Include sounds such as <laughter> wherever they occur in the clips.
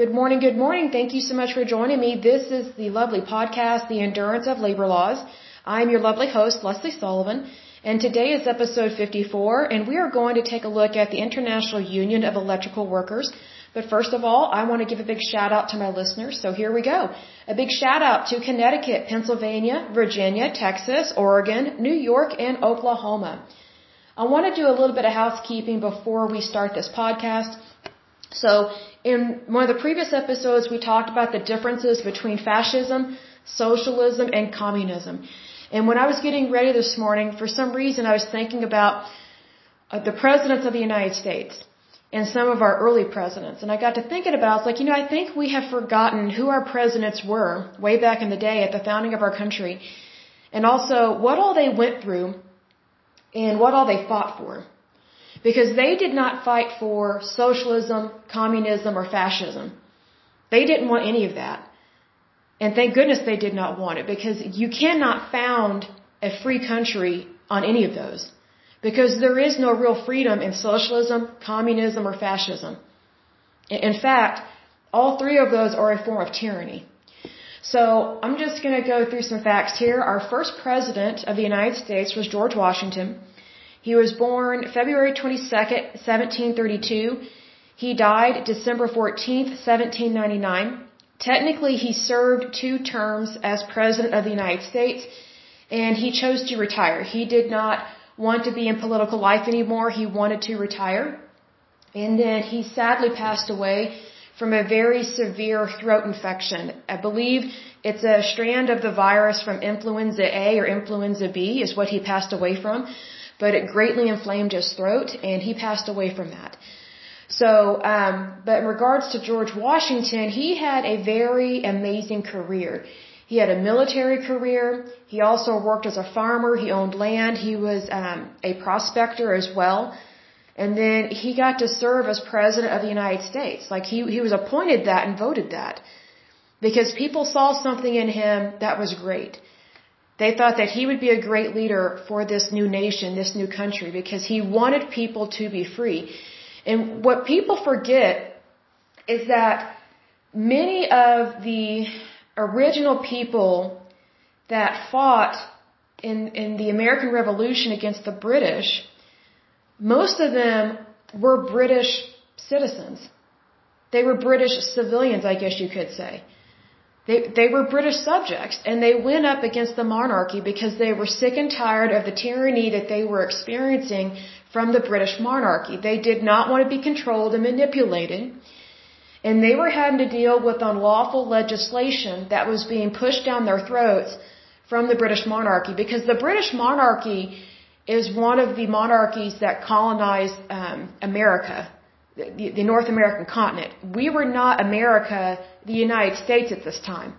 Good morning, good morning. Thank you so much for joining me. This is the lovely podcast, The Endurance of Labor Laws. I'm your lovely host, Lesley Sullivan, and today is episode 54, and we are going to take a look at the International Union of Electrical Workers. But first of all, I want to give a big shout out to my listeners, so here we go. A big shout out to Connecticut, Pennsylvania, Virginia, Texas, Oregon, New York, and Oklahoma. I want to do a little bit of housekeeping before we start this podcast. So, in one of the previous episodes, we talked about the differences between fascism, socialism, and communism. And when I was getting ready this morning, for some reason, I was thinking about uh, the presidents of the United States and some of our early presidents. And I got to thinking about, I was like, you know, I think we have forgotten who our presidents were way back in the day at the founding of our country. And also what all they went through and what all they fought for. Because they did not fight for socialism, communism, or fascism. They didn't want any of that. And thank goodness they did not want it because you cannot found a free country on any of those. Because there is no real freedom in socialism, communism, or fascism. In fact, all three of those are a form of tyranny. So I'm just going to go through some facts here. Our first president of the United States was George Washington. He was born February 22nd, 1732. He died December 14th, 1799. Technically, he served two terms as President of the United States, and he chose to retire. He did not want to be in political life anymore. He wanted to retire. And then he sadly passed away from a very severe throat infection. I believe it's a strand of the virus from influenza A or influenza B is what he passed away from but it greatly inflamed his throat, and he passed away from that. So, um, but in regards to George Washington, he had a very amazing career. He had a military career. He also worked as a farmer. He owned land. He was um, a prospector as well. And then he got to serve as president of the United States. Like he he was appointed that and voted that because people saw something in him that was great. They thought that he would be a great leader for this new nation, this new country, because he wanted people to be free. And what people forget is that many of the original people that fought in, in the American Revolution against the British, most of them were British citizens. They were British civilians, I guess you could say. They, they were British subjects and they went up against the monarchy because they were sick and tired of the tyranny that they were experiencing from the British monarchy. They did not want to be controlled and manipulated. And they were having to deal with unlawful legislation that was being pushed down their throats from the British monarchy because the British monarchy is one of the monarchies that colonized um, America the, the North American continent. We were not America, the United States at this time.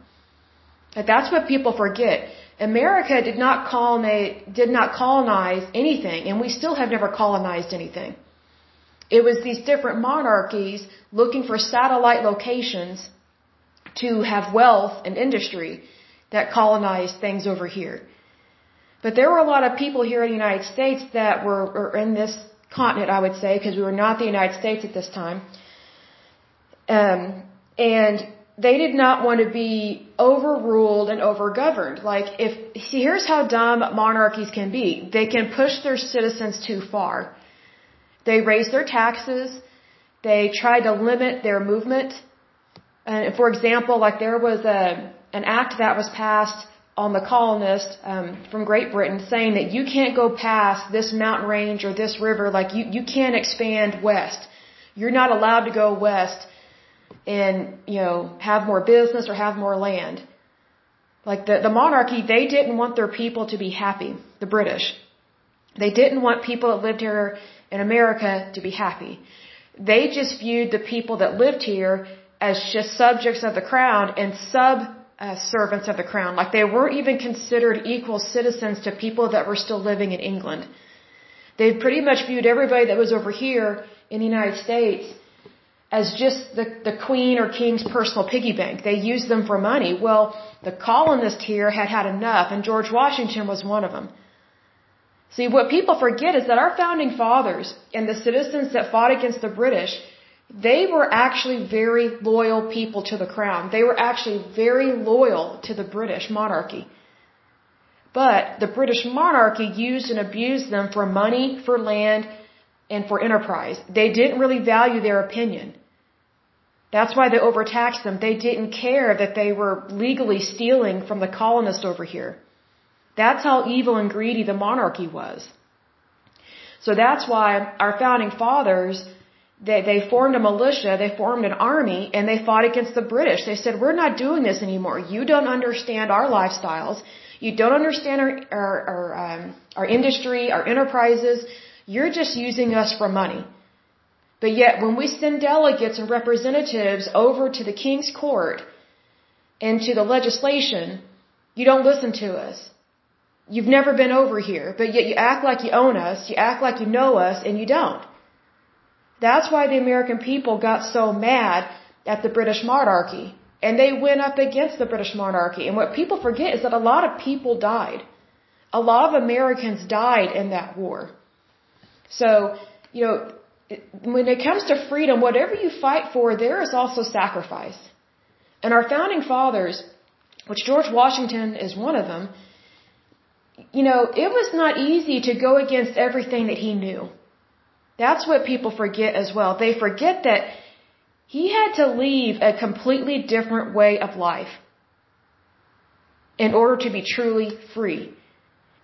But that's what people forget. America did not colonize, did not colonize anything, and we still have never colonized anything. It was these different monarchies looking for satellite locations to have wealth and industry that colonized things over here. But there were a lot of people here in the United States that were in this continent, I would say, because we were not the United States at this time. Um, and they did not want to be overruled and overgoverned. Like, if, see, here's how dumb monarchies can be. They can push their citizens too far. They raise their taxes. They try to limit their movement. And for example, like there was a, an act that was passed on the colonists um, from Great Britain saying that you can't go past this mountain range or this river, like you, you can't expand west. You're not allowed to go west and, you know, have more business or have more land. Like the, the monarchy, they didn't want their people to be happy, the British. They didn't want people that lived here in America to be happy. They just viewed the people that lived here as just subjects of the crown and sub uh, servants of the crown. Like they weren't even considered equal citizens to people that were still living in England. They pretty much viewed everybody that was over here in the United States as just the, the queen or king's personal piggy bank. They used them for money. Well, the colonists here had had enough, and George Washington was one of them. See, what people forget is that our founding fathers and the citizens that fought against the British, they were actually very loyal people to the crown. They were actually very loyal to the British monarchy. But the British monarchy used and abused them for money, for land, and for enterprise. They didn't really value their opinion. That's why they overtaxed them. They didn't care that they were legally stealing from the colonists over here. That's how evil and greedy the monarchy was. So that's why our founding fathers they, they formed a militia, they formed an army, and they fought against the British. They said, we're not doing this anymore. You don't understand our lifestyles. You don't understand our, our, our, um, our industry, our enterprises. You're just using us for money. But yet, when we send delegates and representatives over to the king's court and to the legislation, you don't listen to us. You've never been over here, but yet you act like you own us, you act like you know us, and you don't. That's why the American people got so mad at the British monarchy. And they went up against the British monarchy. And what people forget is that a lot of people died. A lot of Americans died in that war. So, you know, when it comes to freedom, whatever you fight for, there is also sacrifice. And our founding fathers, which George Washington is one of them, you know, it was not easy to go against everything that he knew. That's what people forget as well. They forget that he had to leave a completely different way of life in order to be truly free.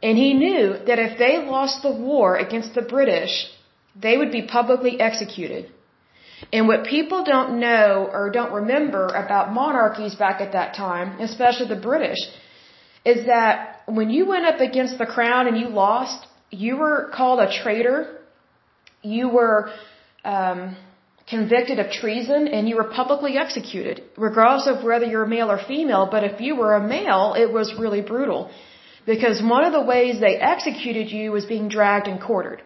And he knew that if they lost the war against the British, they would be publicly executed. And what people don't know or don't remember about monarchies back at that time, especially the British, is that when you went up against the crown and you lost, you were called a traitor you were um, convicted of treason and you were publicly executed, regardless of whether you're a male or female. But if you were a male, it was really brutal because one of the ways they executed you was being dragged and quartered.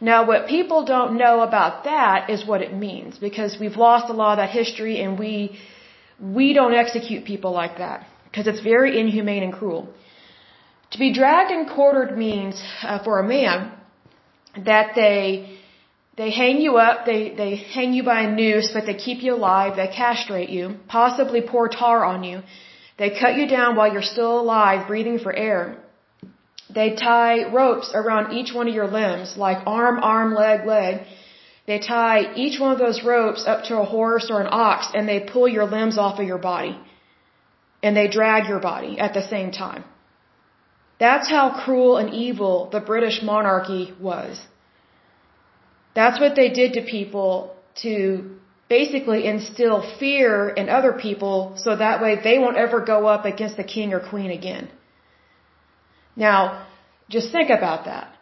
Now, what people don't know about that is what it means because we've lost a lot of that history and we we don't execute people like that because it's very inhumane and cruel. To be dragged and quartered means uh, for a man that they they hang you up, they they hang you by a noose, but they keep you alive, they castrate you, possibly pour tar on you. They cut you down while you're still alive, breathing for air. They tie ropes around each one of your limbs, like arm, arm, leg, leg. They tie each one of those ropes up to a horse or an ox and they pull your limbs off of your body. And they drag your body at the same time. That's how cruel and evil the British monarchy was. That's what they did to people to basically instill fear in other people so that way they won't ever go up against the king or queen again. Now, just think about that.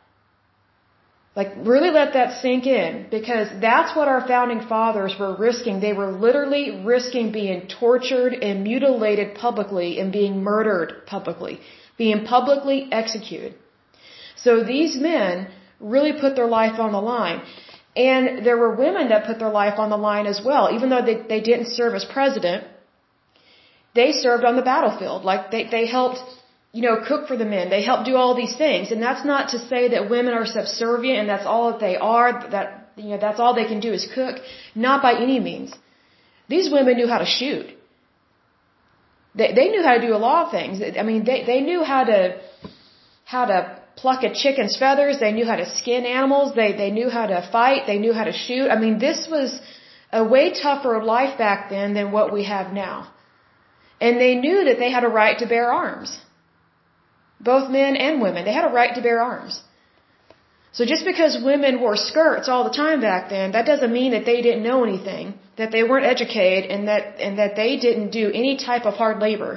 Like, really let that sink in because that's what our founding fathers were risking. They were literally risking being tortured and mutilated publicly and being murdered publicly being publicly executed. So these men really put their life on the line. And there were women that put their life on the line as well. Even though they, they didn't serve as president, they served on the battlefield. Like they, they helped, you know, cook for the men. They helped do all these things. And that's not to say that women are subservient and that's all that they are, that, you know, that's all they can do is cook. Not by any means. These women knew how to shoot. They, they knew how to do a lot of things. I mean, they, they knew how to, how to pluck a chicken's feathers. They knew how to skin animals. They, they knew how to fight. They knew how to shoot. I mean, this was a way tougher life back then than what we have now. And they knew that they had a right to bear arms. Both men and women. They had a right to bear arms. So just because women wore skirts all the time back then, that doesn't mean that they didn't know anything, that they weren't educated, and that and that they didn't do any type of hard labor,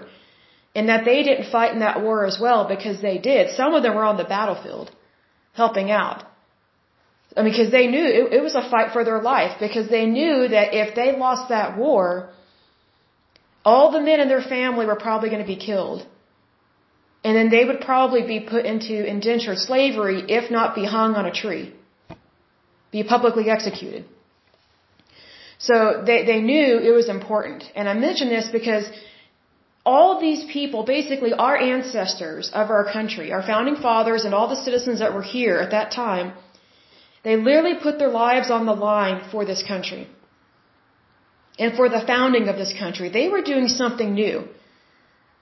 and that they didn't fight in that war as well because they did. Some of them were on the battlefield, helping out. I mean, because they knew it, it was a fight for their life because they knew that if they lost that war, all the men in their family were probably going to be killed and then they would probably be put into indentured slavery, if not be hung on a tree, be publicly executed. So they, they knew it was important. And I mention this because all these people, basically our ancestors of our country, our founding fathers and all the citizens that were here at that time, They literally put their lives on the line for this country and for the founding of this country. They were doing something new,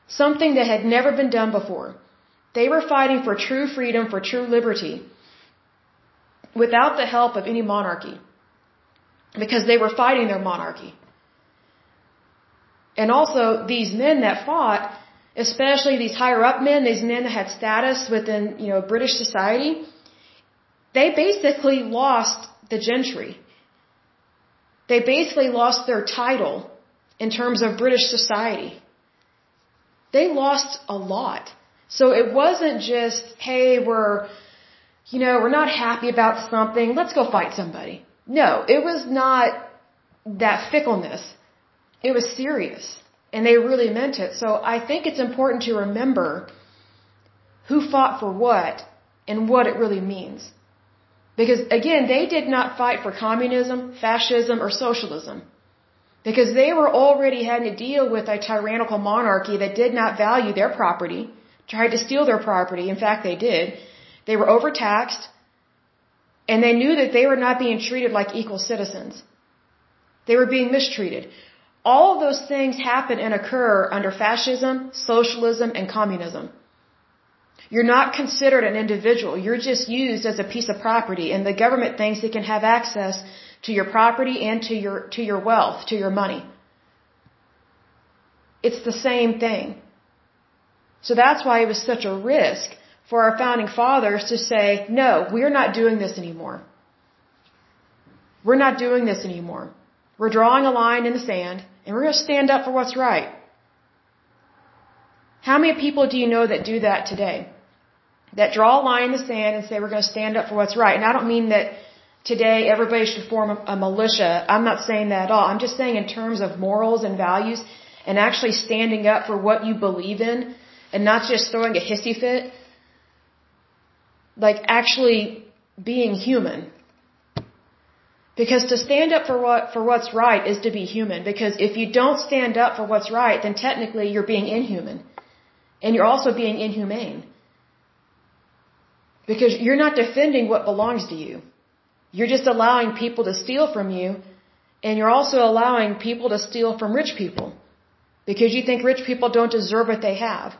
something that had never been done before. They were fighting for true freedom, for true liberty, without the help of any monarchy, because they were fighting their monarchy. And also, these men that fought, especially these higher up men, these men that had status within, you know, British society, they basically lost the gentry. They basically lost their title in terms of British society. They lost a lot. So it wasn't just, hey, we're, you know, we're not happy about something, let's go fight somebody. No, it was not that fickleness. It was serious. And they really meant it. So I think it's important to remember who fought for what and what it really means. Because again, they did not fight for communism, fascism, or socialism. Because they were already having to deal with a tyrannical monarchy that did not value their property, tried to steal their property. In fact, they did. They were overtaxed, and they knew that they were not being treated like equal citizens. They were being mistreated. All of those things happen and occur under fascism, socialism, and communism. You're not considered an individual. You're just used as a piece of property and the government thinks it can have access to your property and to your, to your wealth, to your money. It's the same thing. So that's why it was such a risk for our founding fathers to say, no, we're not doing this anymore. We're not doing this anymore. We're drawing a line in the sand and we're going to stand up for what's right. How many people do you know that do that today? That draw a line in the sand and say we're going to stand up for what's right. And I don't mean that today everybody should form a, militia. I'm not saying that at all. I'm just saying in terms of morals and values and actually standing up for what you believe in and not just throwing a hissy fit. Like actually being human. Because to stand up for what for what's right is to be human. Because if you don't stand up for what's right, then technically you're being inhuman. And you're also being inhumane. Because you're not defending what belongs to you. You're just allowing people to steal from you, and you're also allowing people to steal from rich people. Because you think rich people don't deserve what they have.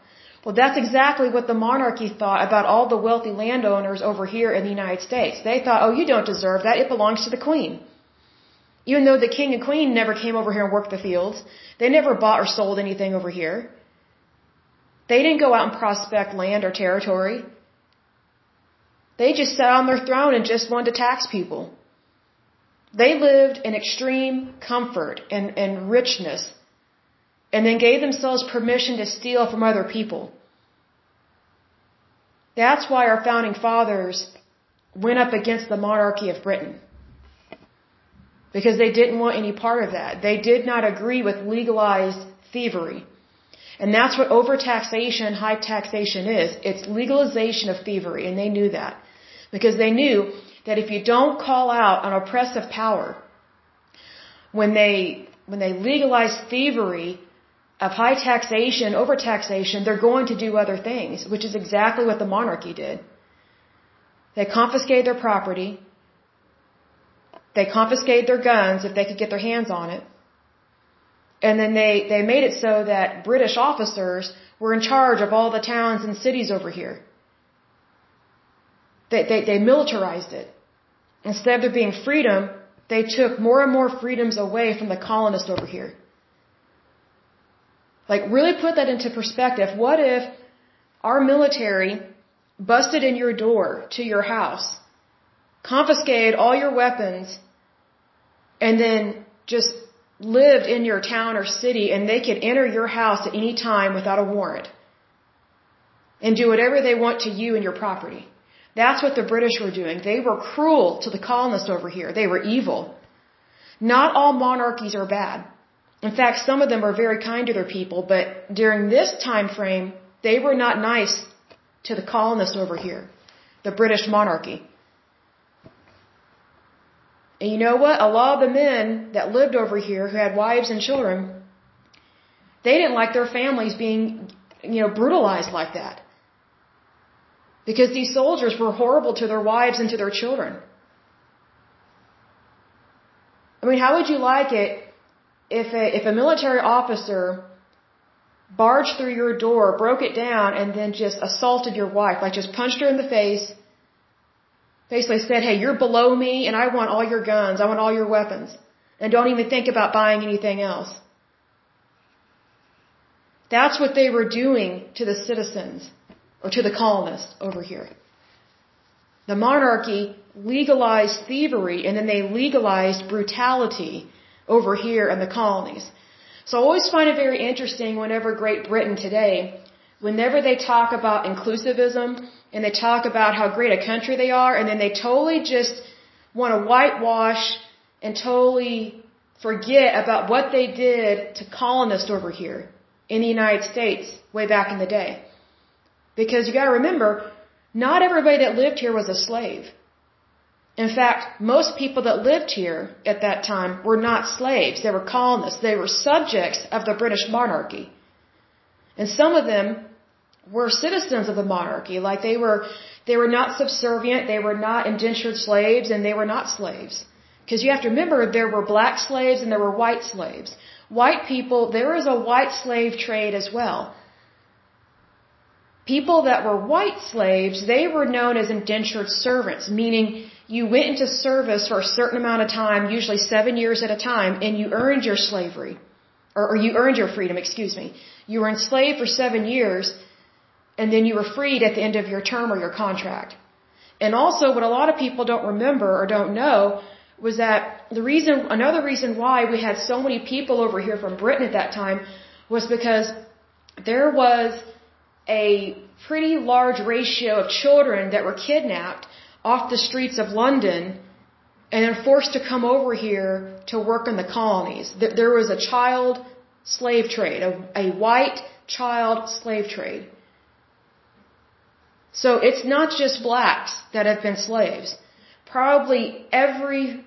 Well, that's exactly what the monarchy thought about all the wealthy landowners over here in the United States. They thought, oh, you don't deserve that. It belongs to the queen. Even though the king and queen never came over here and worked the fields, they never bought or sold anything over here. They didn't go out and prospect land or territory. They just sat on their throne and just wanted to tax people. They lived in extreme comfort and, and richness and then gave themselves permission to steal from other people. That's why our founding fathers went up against the monarchy of Britain. Because they didn't want any part of that. They did not agree with legalized thievery. And that's what overtaxation, high taxation is. It's legalization of thievery, and they knew that. Because they knew that if you don't call out an oppressive power, when they, when they legalize thievery of high taxation, overtaxation, they're going to do other things, which is exactly what the monarchy did. They confiscated their property. They confiscated their guns if they could get their hands on it. And then they, they made it so that British officers were in charge of all the towns and cities over here. They, they, they militarized it. Instead of there being freedom, they took more and more freedoms away from the colonists over here. Like, really put that into perspective. What if our military busted in your door to your house, confiscated all your weapons, and then just lived in your town or city and they could enter your house at any time without a warrant and do whatever they want to you and your property? That's what the British were doing. They were cruel to the colonists over here. They were evil. Not all monarchies are bad. In fact, some of them are very kind to their people, but during this time frame, they were not nice to the colonists over here, the British monarchy. And you know what? A lot of the men that lived over here who had wives and children, they didn't like their families being, you know, brutalized like that. Because these soldiers were horrible to their wives and to their children. I mean, how would you like it if a, if a military officer barged through your door, broke it down, and then just assaulted your wife, like just punched her in the face, basically said, hey, you're below me and I want all your guns, I want all your weapons, and don't even think about buying anything else. That's what they were doing to the citizens, or to the colonists over here. The monarchy legalized thievery and then they legalized brutality over here in the colonies. So I always find it very interesting whenever Great Britain today, whenever they talk about inclusivism and they talk about how great a country they are and then they totally just want to whitewash and totally forget about what they did to colonists over here in the United States way back in the day. Because you gotta remember, not everybody that lived here was a slave. In fact, most people that lived here at that time were not slaves. They were colonists. They were subjects of the British monarchy. And some of them were citizens of the monarchy. Like they were, they were not subservient. They were not indentured slaves and they were not slaves. Because you have to remember there were black slaves and there were white slaves. White people, there is a white slave trade as well people that were white slaves, they were known as indentured servants, meaning you went into service for a certain amount of time, usually seven years at a time, and you earned your slavery. Or, or you earned your freedom, excuse me. You were enslaved for seven years, and then you were freed at the end of your term or your contract. And also, what a lot of people don't remember or don't know was that the reason, another reason why we had so many people over here from Britain at that time was because there was a pretty large ratio of children that were kidnapped off the streets of London and then forced to come over here to work in the colonies. There was a child slave trade, a, a white child slave trade. So it's not just blacks that have been slaves. Probably every,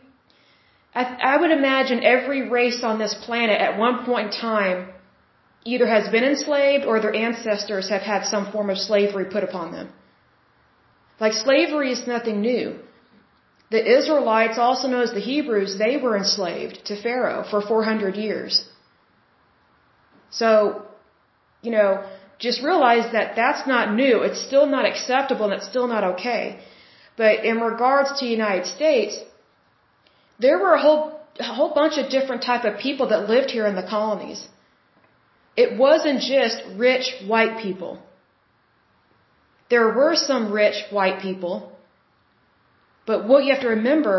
I, I would imagine every race on this planet at one point in time either has been enslaved or their ancestors have had some form of slavery put upon them. Like slavery is nothing new. The Israelites, also known as the Hebrews, they were enslaved to Pharaoh for 400 years. So, you know, just realize that that's not new. It's still not acceptable and it's still not okay. But in regards to the United States, there were a whole, a whole bunch of different type of people that lived here in the colonies. It wasn't just rich white people. There were some rich white people. But what you have to remember,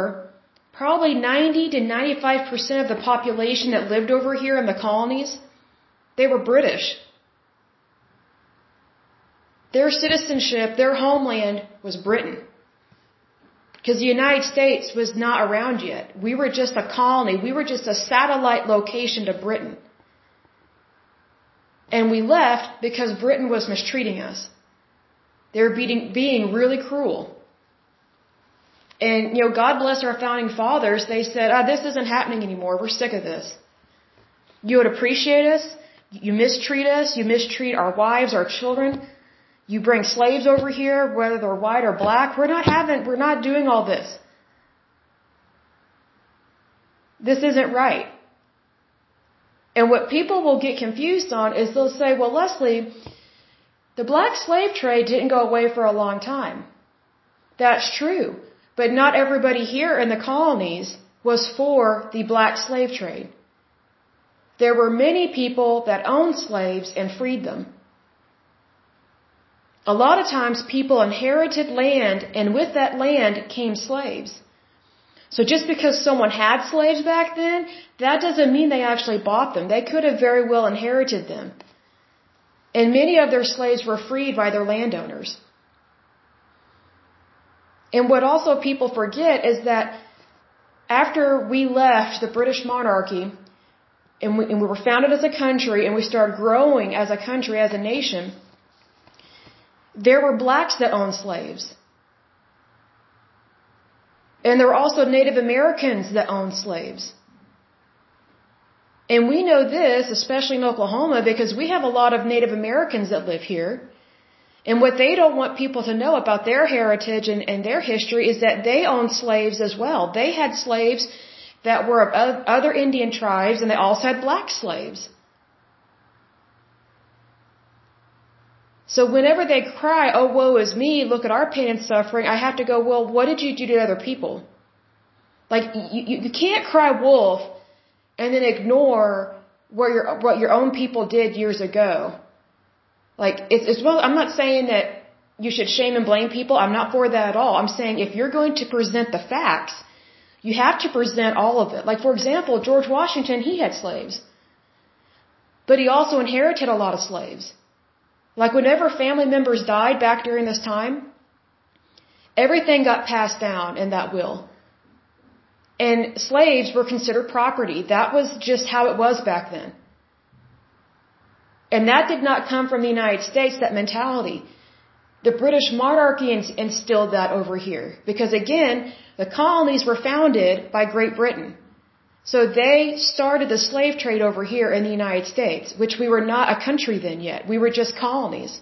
probably 90 to 95% of the population that lived over here in the colonies, they were British. Their citizenship, their homeland was Britain. Because the United States was not around yet. We were just a colony. We were just a satellite location to Britain. And we left because Britain was mistreating us. They were being, being really cruel. And, you know, God bless our founding fathers, they said, ah, this isn't happening anymore. We're sick of this. You would appreciate us. You mistreat us. You mistreat our wives, our children. You bring slaves over here, whether they're white or black. We're not having, we're not doing all this. This isn't right. And what people will get confused on is they'll say, well, Lesley, the black slave trade didn't go away for a long time. That's true. But not everybody here in the colonies was for the black slave trade. There were many people that owned slaves and freed them. A lot of times people inherited land and with that land came slaves. So just because someone had slaves back then, that doesn't mean they actually bought them. They could have very well inherited them. And many of their slaves were freed by their landowners. And what also people forget is that after we left the British monarchy and we, and we were founded as a country and we started growing as a country, as a nation, there were blacks that owned slaves. And there were also Native Americans that owned slaves. And we know this, especially in Oklahoma, because we have a lot of Native Americans that live here. And what they don't want people to know about their heritage and, and their history is that they owned slaves as well. They had slaves that were of other Indian tribes and they also had black slaves. So whenever they cry, oh woe is me, look at our pain and suffering, I have to go, well, what did you do to other people? Like, you, you can't cry wolf and then ignore what your, what your own people did years ago. Like, it's, it's well, I'm not saying that you should shame and blame people. I'm not for that at all. I'm saying if you're going to present the facts, you have to present all of it. Like, for example, George Washington, he had slaves. But he also inherited a lot of slaves. Like whenever family members died back during this time, everything got passed down in that will. And slaves were considered property. That was just how it was back then. And that did not come from the United States, that mentality. The British monarchy instilled that over here. Because again, the colonies were founded by Great Britain. So they started the slave trade over here in the United States, which we were not a country then yet. We were just colonies.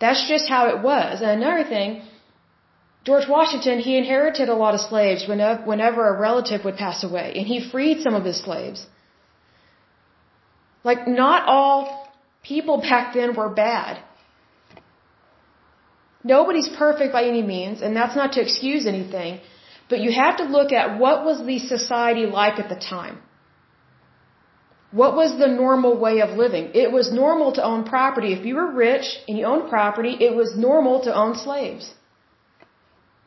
That's just how it was. And another thing, George Washington, he inherited a lot of slaves whenever, whenever a relative would pass away, and he freed some of his slaves. Like, not all people back then were bad. Nobody's perfect by any means, and that's not to excuse anything, but you have to look at what was the society like at the time. What was the normal way of living? It was normal to own property. If you were rich and you owned property, it was normal to own slaves.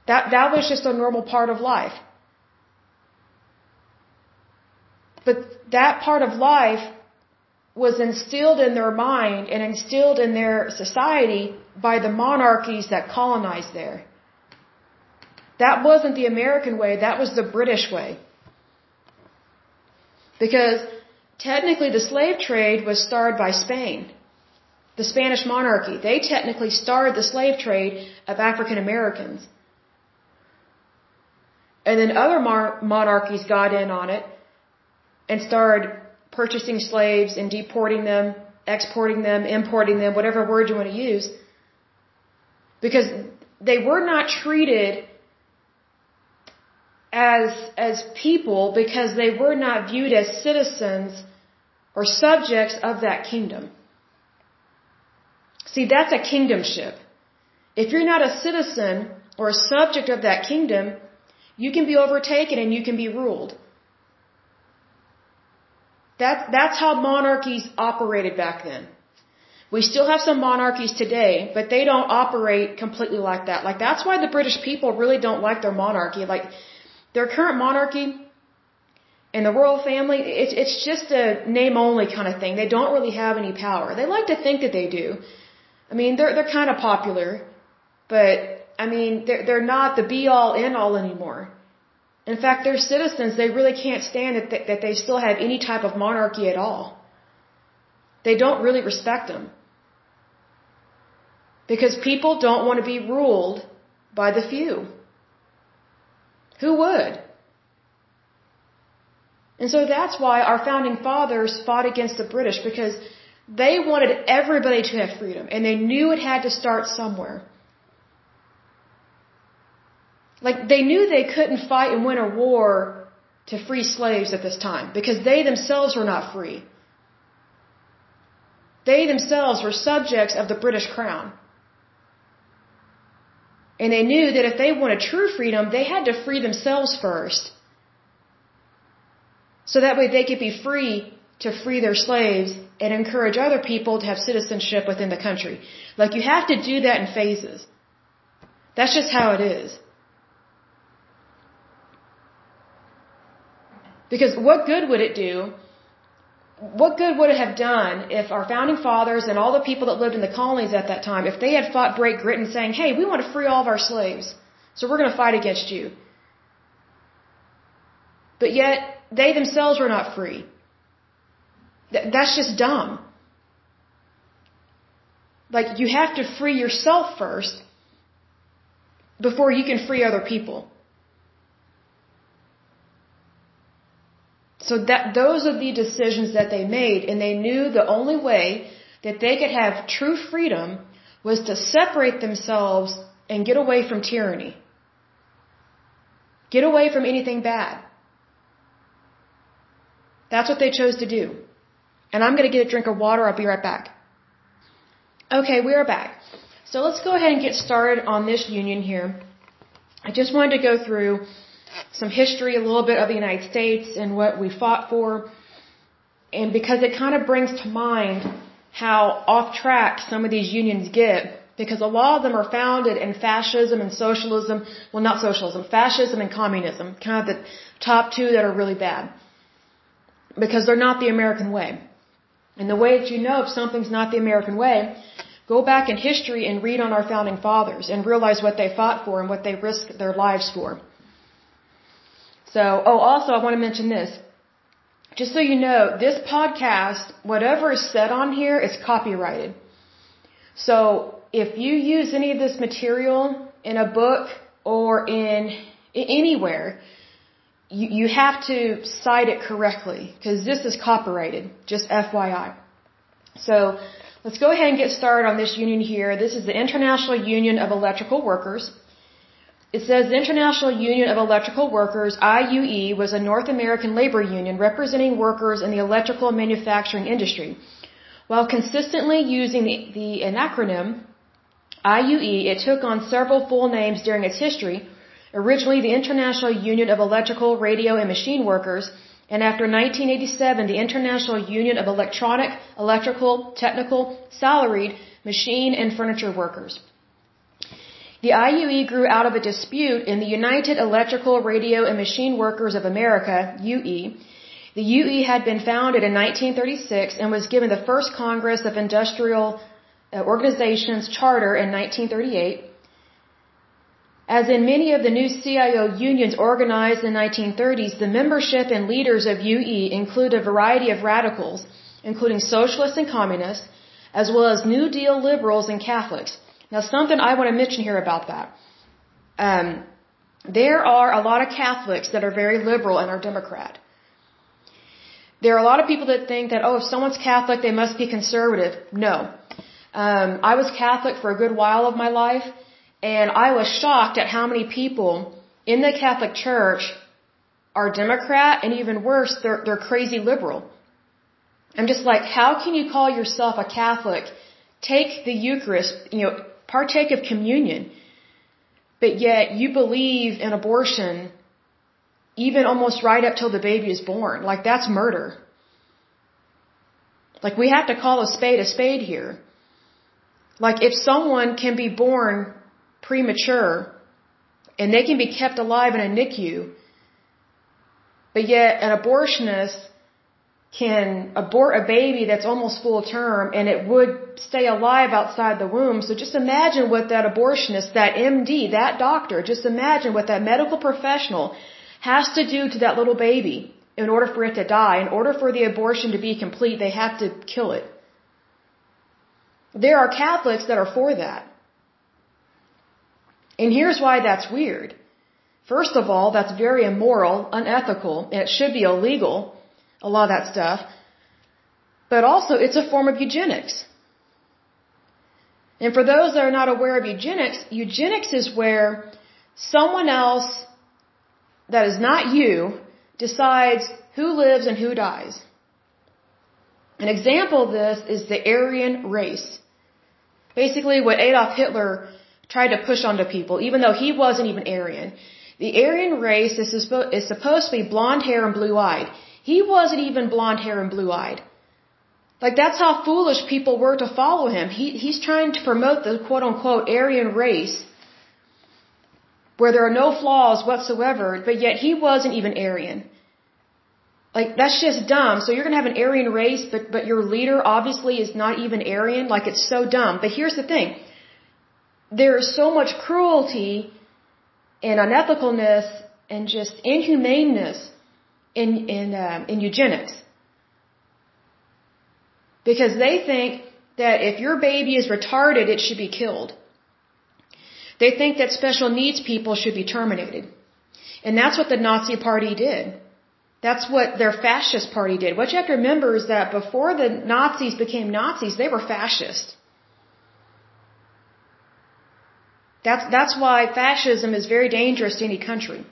That, that was just a normal part of life. But that part of life was instilled in their mind and instilled in their society by the monarchies that colonized there. That wasn't the American way, that was the British way. Because technically the slave trade was started by Spain. The Spanish monarchy. They technically started the slave trade of African Americans. And then other monarchies got in on it and started purchasing slaves and deporting them, exporting them, importing them, whatever word you want to use. Because they were not treated as, as people because they were not viewed as citizens or subjects of that kingdom. See, that's a kingdomship. If you're not a citizen or a subject of that kingdom, you can be overtaken and you can be ruled. That, that's how monarchies operated back then. We still have some monarchies today, but they don't operate completely like that. Like that's why the British people really don't like their monarchy. Like their current monarchy and the royal family, it's, it's just a name only kind of thing. They don't really have any power. They like to think that they do. I mean, they're, they're kind of popular, but I mean, they're, they're not the be all end all anymore. In fact, their citizens, they really can't stand that they, that they still have any type of monarchy at all. They don't really respect them. Because people don't want to be ruled by the few. Who would? And so that's why our founding fathers fought against the British because they wanted everybody to have freedom and they knew it had to start somewhere. Like they knew they couldn't fight and win a war to free slaves at this time because they themselves were not free. They themselves were subjects of the British crown. And they knew that if they wanted true freedom, they had to free themselves first. So that way they could be free to free their slaves and encourage other people to have citizenship within the country. Like you have to do that in phases. That's just how it is. Because what good would it do? What good would it have done if our founding fathers and all the people that lived in the colonies at that time, if they had fought Great Britain saying, hey, we want to free all of our slaves, so we're going to fight against you. But yet, they themselves were not free. Th- that's just dumb. Like, you have to free yourself first before you can free other people. So that those are the decisions that they made, and they knew the only way that they could have true freedom was to separate themselves and get away from tyranny. Get away from anything bad. That's what they chose to do. And I'm going to get a drink of water. I'll be right back. Okay, we are back. So let's go ahead and get started on this union here. I just wanted to go through some history, a little bit of the United States and what we fought for. And because it kind of brings to mind how off track some of these unions get, because a lot of them are founded in fascism and socialism, well not socialism, fascism and communism, kind of the top two that are really bad. Because they're not the American way. And the way that you know if something's not the American way Go back in history and read on our founding fathers and realize what they fought for and what they risked their lives for. So, oh, also I want to mention this. Just so you know, this podcast, whatever is said on here is copyrighted. So, if you use any of this material in a book or in anywhere, you, you have to cite it correctly because this is copyrighted. Just FYI. So, Let's go ahead and get started on this union here. This is the International Union of Electrical Workers. It says the International Union of Electrical Workers, IUE, was a North American labor union representing workers in the electrical manufacturing industry. While consistently using the, the acronym IUE, it took on several full names during its history. Originally the International Union of Electrical, Radio, and Machine Workers, and after 1987, the International Union of Electronic, Electrical, Technical, Salaried, Machine, and Furniture Workers. The IUE grew out of a dispute in the United Electrical, Radio, and Machine Workers of America, UE. The UE had been founded in 1936 and was given the first Congress of Industrial uh, Organizations charter in 1938. As in many of the new CIO unions organized in the 1930s, the membership and leaders of UE include a variety of radicals, including socialists and communists, as well as New Deal liberals and Catholics. Now, something I want to mention here about that. Um, there are a lot of Catholics that are very liberal and are Democrat. There are a lot of people that think that, oh, if someone's Catholic, they must be conservative. No. Um, I was Catholic for a good while of my life, and I was shocked at how many people in the Catholic Church are Democrat and even worse, they're, they're crazy liberal. I'm just like, how can you call yourself a Catholic, take the Eucharist, you know, partake of communion, but yet you believe in abortion even almost right up till the baby is born? Like that's murder. Like we have to call a spade a spade here. Like if someone can be born premature and they can be kept alive in a NICU, but yet an abortionist can abort a baby that's almost full term and it would stay alive outside the womb. So just imagine what that abortionist, that MD, that doctor, just imagine what that medical professional has to do to that little baby in order for it to die. In order for the abortion to be complete, they have to kill it. There are Catholics that are for that. And here's why that's weird. First of all, that's very immoral, unethical, and it should be illegal, a lot of that stuff. But also, it's a form of eugenics. And for those that are not aware of eugenics, eugenics is where someone else that is not you decides who lives and who dies. An example of this is the Aryan race. Basically, what Adolf Hitler tried to push onto people, even though he wasn't even Aryan. The Aryan race is, supposed to be blonde hair and blue eyed. He wasn't even blonde hair and blue eyed. Like that's how foolish people were to follow him. He, he's trying to promote the quote unquote Aryan race where there are no flaws whatsoever, but yet he wasn't even Aryan. Like that's just dumb. So you're gonna have an Aryan race, but but your leader obviously is not even Aryan. Like it's so dumb. But here's the thing: there is so much cruelty and unethicalness and just inhumaneness in in um, in eugenics because they think that if your baby is retarded, it should be killed. They think that special needs people should be terminated. And that's what the Nazi party did. That's what their fascist party did. What you have to remember is that before the Nazis became Nazis, they were fascist. That's, that's why fascism is very dangerous to any country.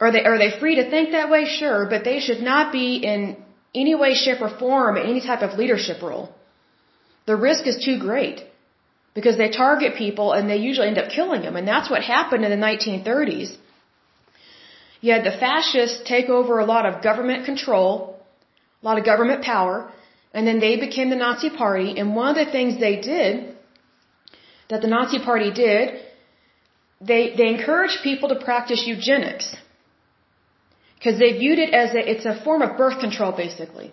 Are they, are they free to think that way? Sure, but they should not be in any way, shape, or form in any type of leadership role. The risk is too great because they target people and they usually end up killing them. And that's what happened in the 1930s. You had the fascists take over a lot of government control, a lot of government power, and then they became the Nazi Party. And one of the things they did, that the Nazi Party did, they, they encouraged people to practice eugenics. Because they viewed it as a, it's a form of birth control basically.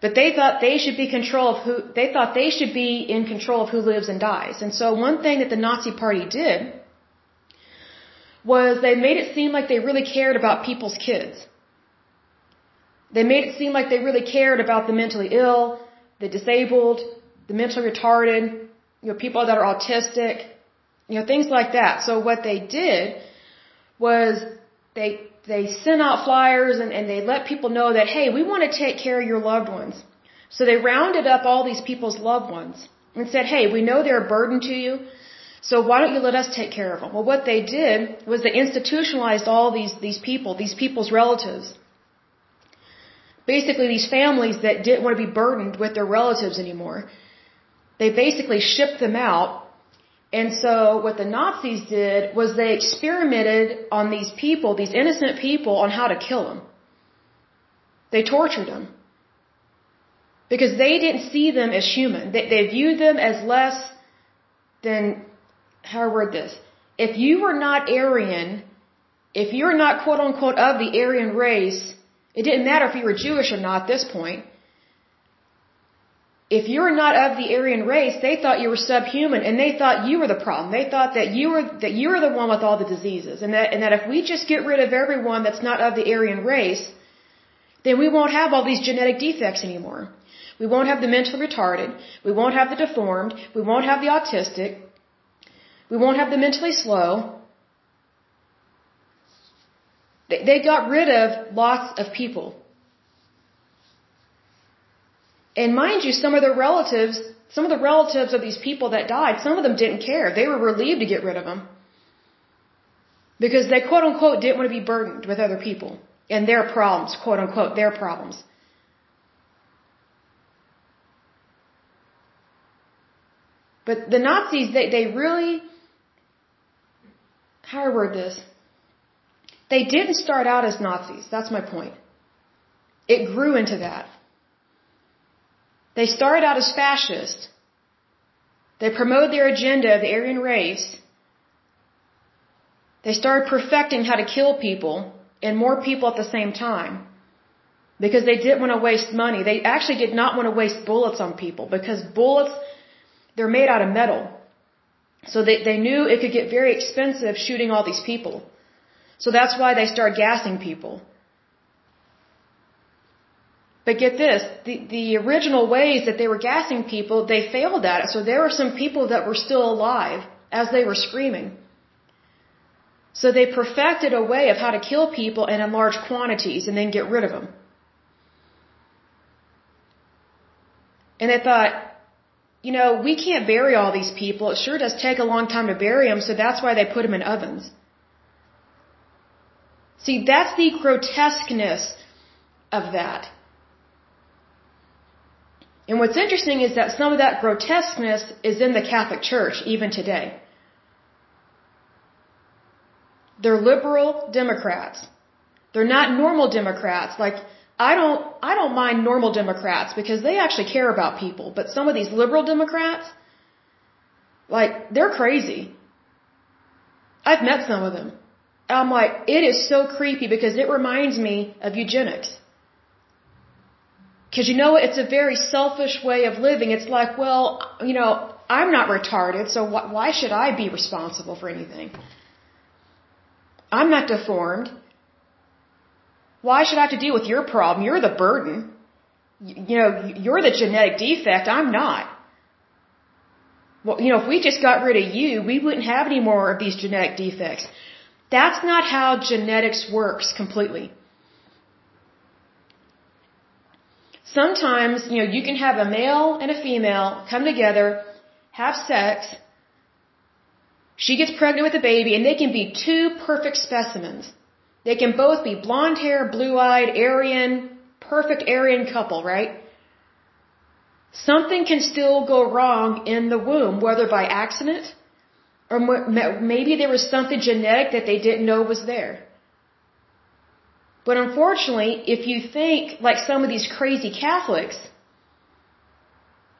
But they thought they should be control of who, they thought they should be in control of who lives and dies. And so one thing that the Nazi party did was they made it seem like they really cared about people's kids. They made it seem like they really cared about the mentally ill, the disabled, the mentally retarded, you know, people that are autistic, you know, things like that. So what they did was they they sent out flyers and, and they let people know that, hey, we want to take care of your loved ones. So they rounded up all these people's loved ones and said, hey, we know they're a burden to you, so why don't you let us take care of them? Well, what they did was they institutionalized all these, these people, these people's relatives. Basically, these families that didn't want to be burdened with their relatives anymore. They basically shipped them out and so what the Nazis did was they experimented on these people, these innocent people, on how to kill them. They tortured them. Because they didn't see them as human. They, they viewed them as less than, how I word this? If you were not Aryan, if you're not quote unquote of the Aryan race, it didn't matter if you were Jewish or not at this point if you're not of the Aryan race, they thought you were subhuman and they thought you were the problem. They thought that you were, that you were the one with all the diseases and that, and that if we just get rid of everyone that's not of the Aryan race, then we won't have all these genetic defects anymore. We won't have the mentally retarded. We won't have the deformed. We won't have the autistic. We won't have the mentally slow. They, they got rid of lots of people. And mind you, some of their relatives, some of the relatives of these people that died, some of them didn't care. They were relieved to get rid of them. Because they quote unquote didn't want to be burdened with other people and their problems, quote unquote, their problems. But the Nazis, they, they really, how do I word this? They didn't start out as Nazis. That's my point. It grew into that. They started out as fascists. They promoted their agenda of the Aryan race. They started perfecting how to kill people and more people at the same time because they didn't want to waste money. They actually did not want to waste bullets on people because bullets, they're made out of metal. So they, they knew it could get very expensive shooting all these people. So that's why they started gassing people. But get this, the, the original ways that they were gassing people, they failed at it. So there were some people that were still alive as they were screaming. So they perfected a way of how to kill people and in large quantities and then get rid of them. And they thought, you know, we can't bury all these people. It sure does take a long time to bury them, so that's why they put them in ovens. See, that's the grotesqueness of that. And what's interesting is that some of that grotesqueness is in the Catholic Church even today. They're liberal Democrats. They're not normal Democrats. Like, I don't, I don't mind normal Democrats because they actually care about people. But some of these liberal Democrats, like, they're crazy. I've met some of them. I'm like, it is so creepy because it reminds me of eugenics. Because you know, it's a very selfish way of living. It's like, well, you know, I'm not retarded, so wh- why should I be responsible for anything? I'm not deformed. Why should I have to deal with your problem? You're the burden. You know, you're the genetic defect. I'm not. Well, you know, if we just got rid of you, we wouldn't have any more of these genetic defects. That's not how genetics works completely. Sometimes, you know, you can have a male and a female come together, have sex, she gets pregnant with a baby, and they can be two perfect specimens. They can both be blonde hair, blue eyed, Aryan, perfect Aryan couple, right? Something can still go wrong in the womb, whether by accident or maybe there was something genetic that they didn't know was there. But unfortunately, if you think like some of these crazy Catholics,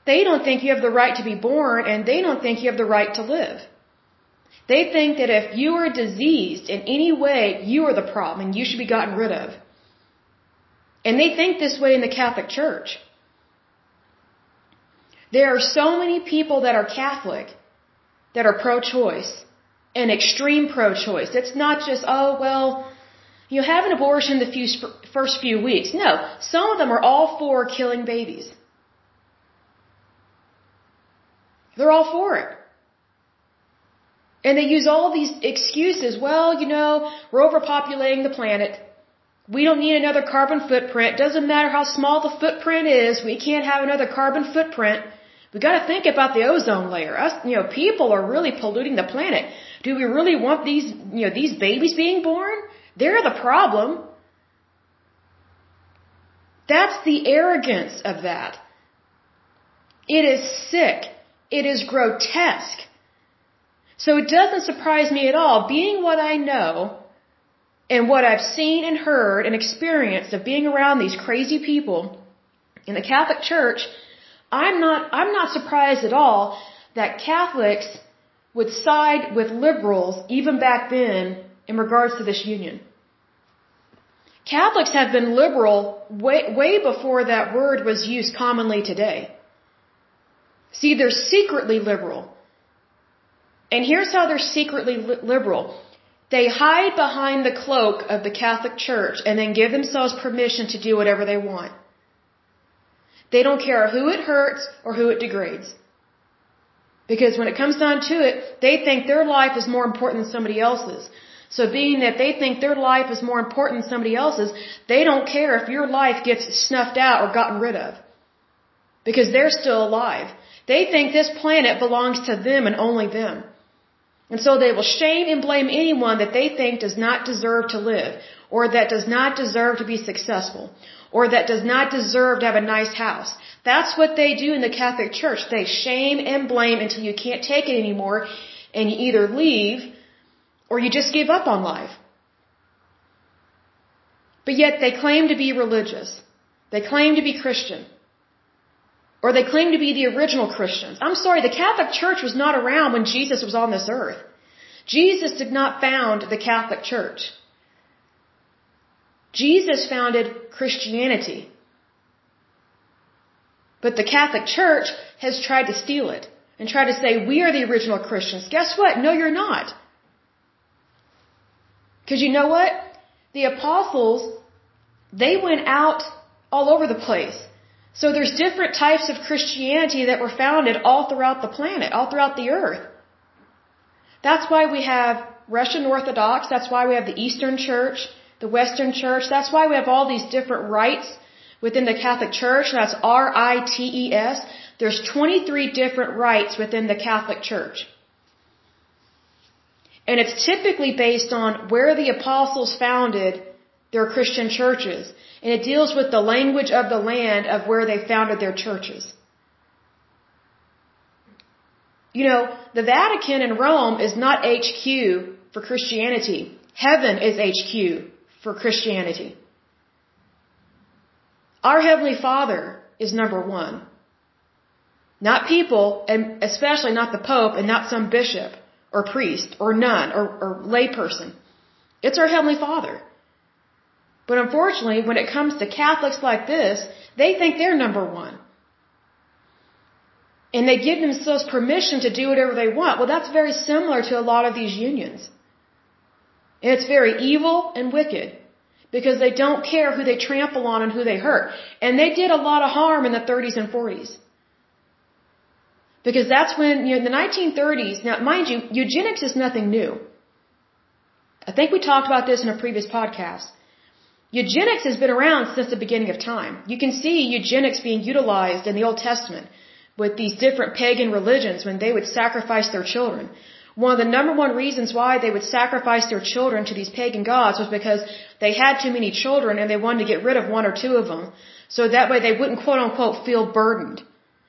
they don't think you have the right to be born and they don't think you have the right to live. They think that if you are diseased in any way, you are the problem and you should be gotten rid of. And they think this way in the Catholic Church. There are so many people that are Catholic that are pro-choice and extreme pro-choice. It's not just, oh, well, you have an abortion the few, first few weeks. No, some of them are all for killing babies. They're all for it. And they use all these excuses. Well, you know, we're overpopulating the planet. We don't need another carbon footprint. Doesn't matter how small the footprint is. We can't have another carbon footprint. We got to think about the ozone layer. Us, you know, people are really polluting the planet. Do we really want these, you know, these babies being born? They're the problem. That's the arrogance of that. It is sick. It is grotesque. So it doesn't surprise me at all, being what I know and what I've seen and heard and experienced of being around these crazy people in the Catholic Church, I'm not, I'm not surprised at all that Catholics would side with liberals even back then in regards to this union. Catholics have been liberal way, way before that word was used commonly today. See, they're secretly liberal. And here's how they're secretly li- liberal. They hide behind the cloak of the Catholic Church and then give themselves permission to do whatever they want. They don't care who it hurts or who it degrades. Because when it comes down to it, they think their life is more important than somebody else's. So being that they think their life is more important than somebody else's, they don't care if your life gets snuffed out or gotten rid of. Because they're still alive. They think this planet belongs to them and only them. And so they will shame and blame anyone that they think does not deserve to live, or that does not deserve to be successful, or that does not deserve to have a nice house. That's what they do in the Catholic Church. They shame and blame until you can't take it anymore, and you either leave, or you just give up on life. But yet they claim to be religious. They claim to be Christian. Or they claim to be the original Christians. I'm sorry, the Catholic Church was not around when Jesus was on this earth. Jesus did not found the Catholic Church. Jesus founded Christianity. But the Catholic Church has tried to steal it and try to say, we are the original Christians. Guess what? No, you're not. Because you know what? The apostles, they went out all over the place. So there's different types of Christianity that were founded all throughout the planet, all throughout the earth. That's why we have Russian Orthodox, that's why we have the Eastern Church, the Western Church, that's why we have all these different rites within the Catholic Church, that's R-I-T-E-S. There's 23 different rites within the Catholic Church. And it's typically based on where the apostles founded their Christian churches. And it deals with the language of the land of where they founded their churches. You know, the Vatican in Rome is not HQ for Christianity. Heaven is HQ for Christianity. Our Heavenly Father is number one. Not people, and especially not the Pope, and not some bishop, or priest, or nun, or, or layperson. It's our Heavenly Father. But unfortunately, when it comes to Catholics like this, they think they're number one. And they give themselves permission to do whatever they want. Well, that's very similar to a lot of these unions. And it's very evil and wicked because they don't care who they trample on and who they hurt. And they did a lot of harm in the 30s and 40s. Because that's when, you know, in the 1930s, now mind you, eugenics is nothing new. I think we talked about this in a previous podcast. Eugenics has been around since the beginning of time. You can see eugenics being utilized in the Old Testament with these different pagan religions when they would sacrifice their children. one of the number one reasons why they would sacrifice their children to these pagan gods was because they had too many children and they wanted to get rid of one or two of them. So that way they wouldn't quote unquote feel burdened.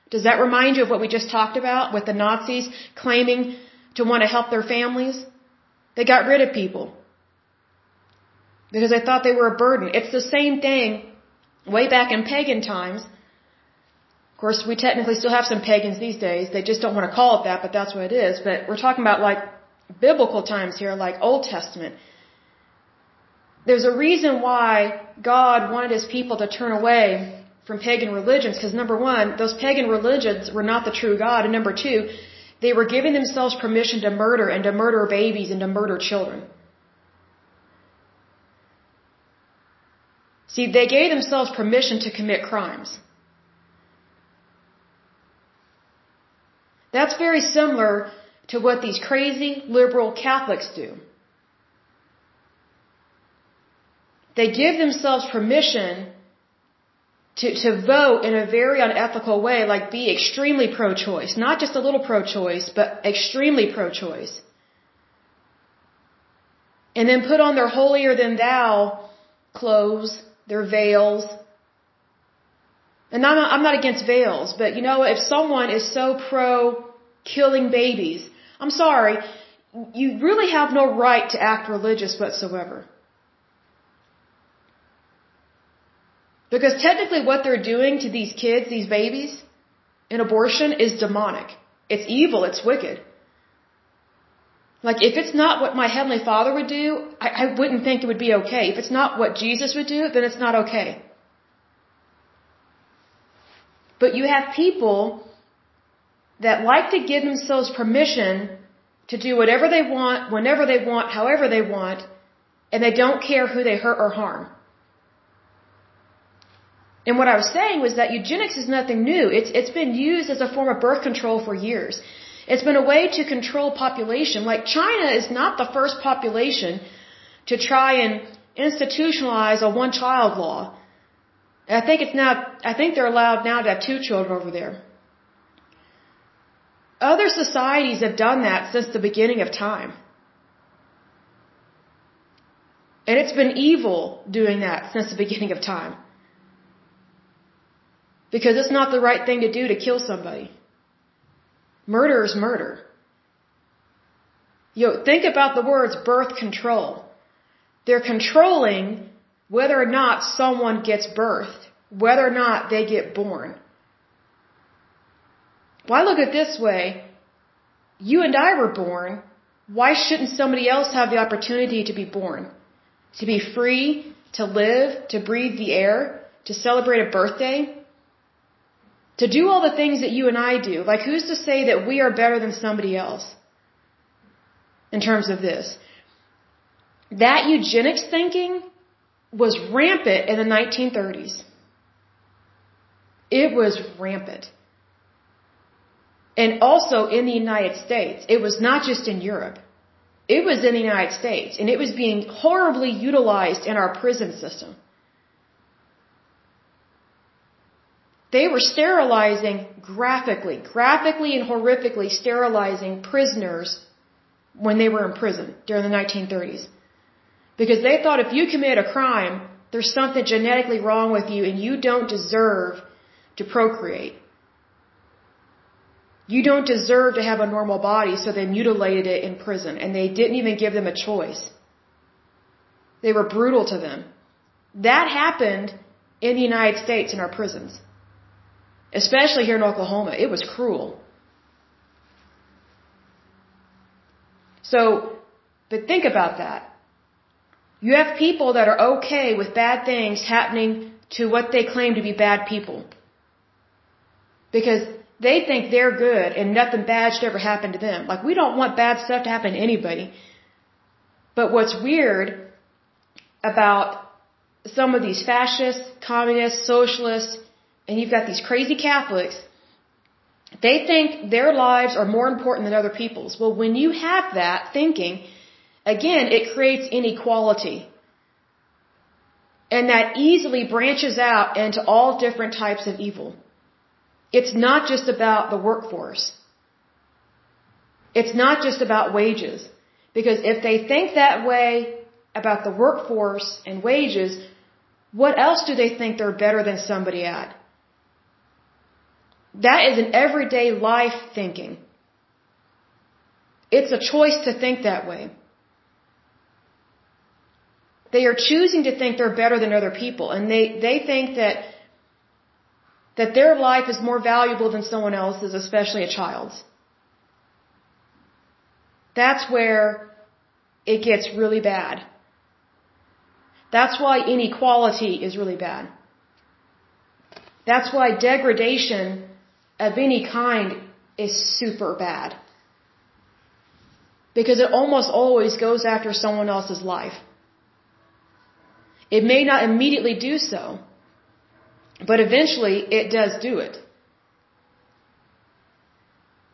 Does that remind you of what we just talked about with the Nazis claiming to want to help their families? They got rid of people. Because they thought they were a burden. It's the same thing way back in pagan times. Of course, we technically still have some pagans these days. They just don't want to call it that, but that's what it is. But we're talking about like biblical times here, like Old Testament. There's a reason why God wanted his people to turn away from pagan religions, because number one, those pagan religions were not the true God, and number two, they were giving themselves permission to murder and to murder babies and to murder children. See, they gave themselves permission to commit crimes. That's very similar to what these crazy liberal Catholics do. They give themselves permission to, to vote in a very unethical way, like be extremely pro choice. Not just a little pro choice, but extremely pro choice. And then put on their holier than thou clothes, their veils. And I'm not, I'm not against veils, but you know, if someone is so pro killing babies, I'm sorry, you really have no right to act religious whatsoever. Because technically what they're doing to these kids, these babies, in abortion is demonic. It's evil, it's wicked. Like, if it's not what my Heavenly Father would do, I, I wouldn't think it would be okay. If it's not what Jesus would do, then it's not okay. But you have people that like to give themselves permission to do whatever they want, whenever they want, however they want, and they don't care who they hurt or harm. And what I was saying was that eugenics is nothing new. It's, it's been used as a form of birth control for years. It's been a way to control population. Like China is not the first population to try and institutionalize a one child law. I think it's now, I think they're allowed now to have two children over there. Other societies have done that since the beginning of time. And it's been evil doing that since the beginning of time. Because it's not the right thing to do to kill somebody. Murder is murder. Yo, think about the words birth control. They're controlling whether or not someone gets birthed, whether or not they get born. Why look at this way? You and I were born. Why shouldn't somebody else have the opportunity to be born? To be free, to live, to breathe the air, to celebrate a birthday? To do all the things that you and I do. Like who's to say that we are better than somebody else? In terms of this. That eugenics thinking was rampant in the 1930s. It was rampant. And also in the United States. It was not just in Europe. It was in the United States. And it was being horribly utilized in our prison system. They were sterilizing graphically, graphically and horrifically sterilizing prisoners when they were in prison during the 1930s. Because they thought if you commit a crime, there's something genetically wrong with you and you don't deserve to procreate. You don't deserve to have a normal body, so they mutilated it in prison and they didn't even give them a choice. They were brutal to them. That happened in the United States in our prisons. Especially here in Oklahoma. It was cruel. So, but think about that. You have people that are okay with bad things happening to what they claim to be bad people. Because they think they're good and nothing bad should ever happen to them. Like we don't want bad stuff to happen to anybody. But what's weird about some of these fascists, communists, socialists, and you've got these crazy Catholics, they think their lives are more important than other people's. Well, when you have that thinking, again, it creates inequality. And that easily branches out into all different types of evil. It's not just about the workforce. it's not just about wages. Because if they think that way about the workforce and wages, what else do they think they're better than somebody at? That is an everyday life thinking. It's a choice to think that way. They are choosing to think they're better than other people and they, they think that that their life is more valuable than someone else's, especially a child's. That's where it gets really bad. That's why inequality is really bad. That's why degradation of any kind is super bad. Because it almost always goes after someone else's life. It may not immediately do so, but eventually it does do it.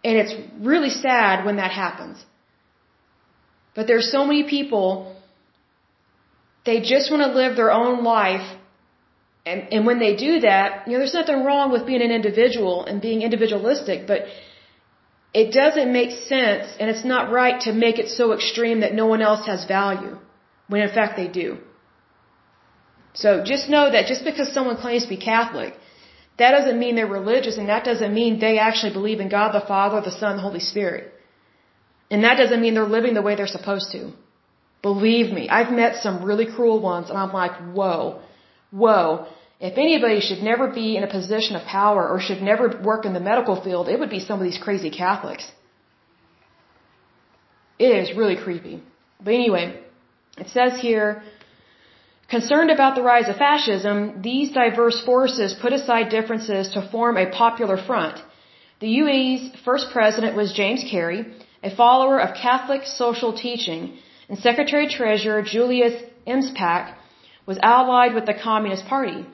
And it's really sad when that happens. But there's so many people, they just want to live their own life. And, and when they do that, you know, there's nothing wrong with being an individual and being individualistic, but it doesn't make sense and it's not right to make it so extreme that no one else has value, when in fact they do. So just know that just because someone claims to be Catholic, that doesn't mean they're religious and that doesn't mean they actually believe in God the Father, the Son, the Holy Spirit. And that doesn't mean they're living the way they're supposed to. Believe me, I've met some really cruel ones and I'm like, whoa, whoa. If anybody should never be in a position of power or should never work in the medical field, it would be some of these crazy Catholics. It is really creepy. But anyway, it says here, Concerned about the rise of fascism, these diverse forces put aside differences to form a popular front. The UE's first president was James Carey, a follower of Catholic social teaching, and Secretary Treasurer Julius Emspak was allied with the Communist Party.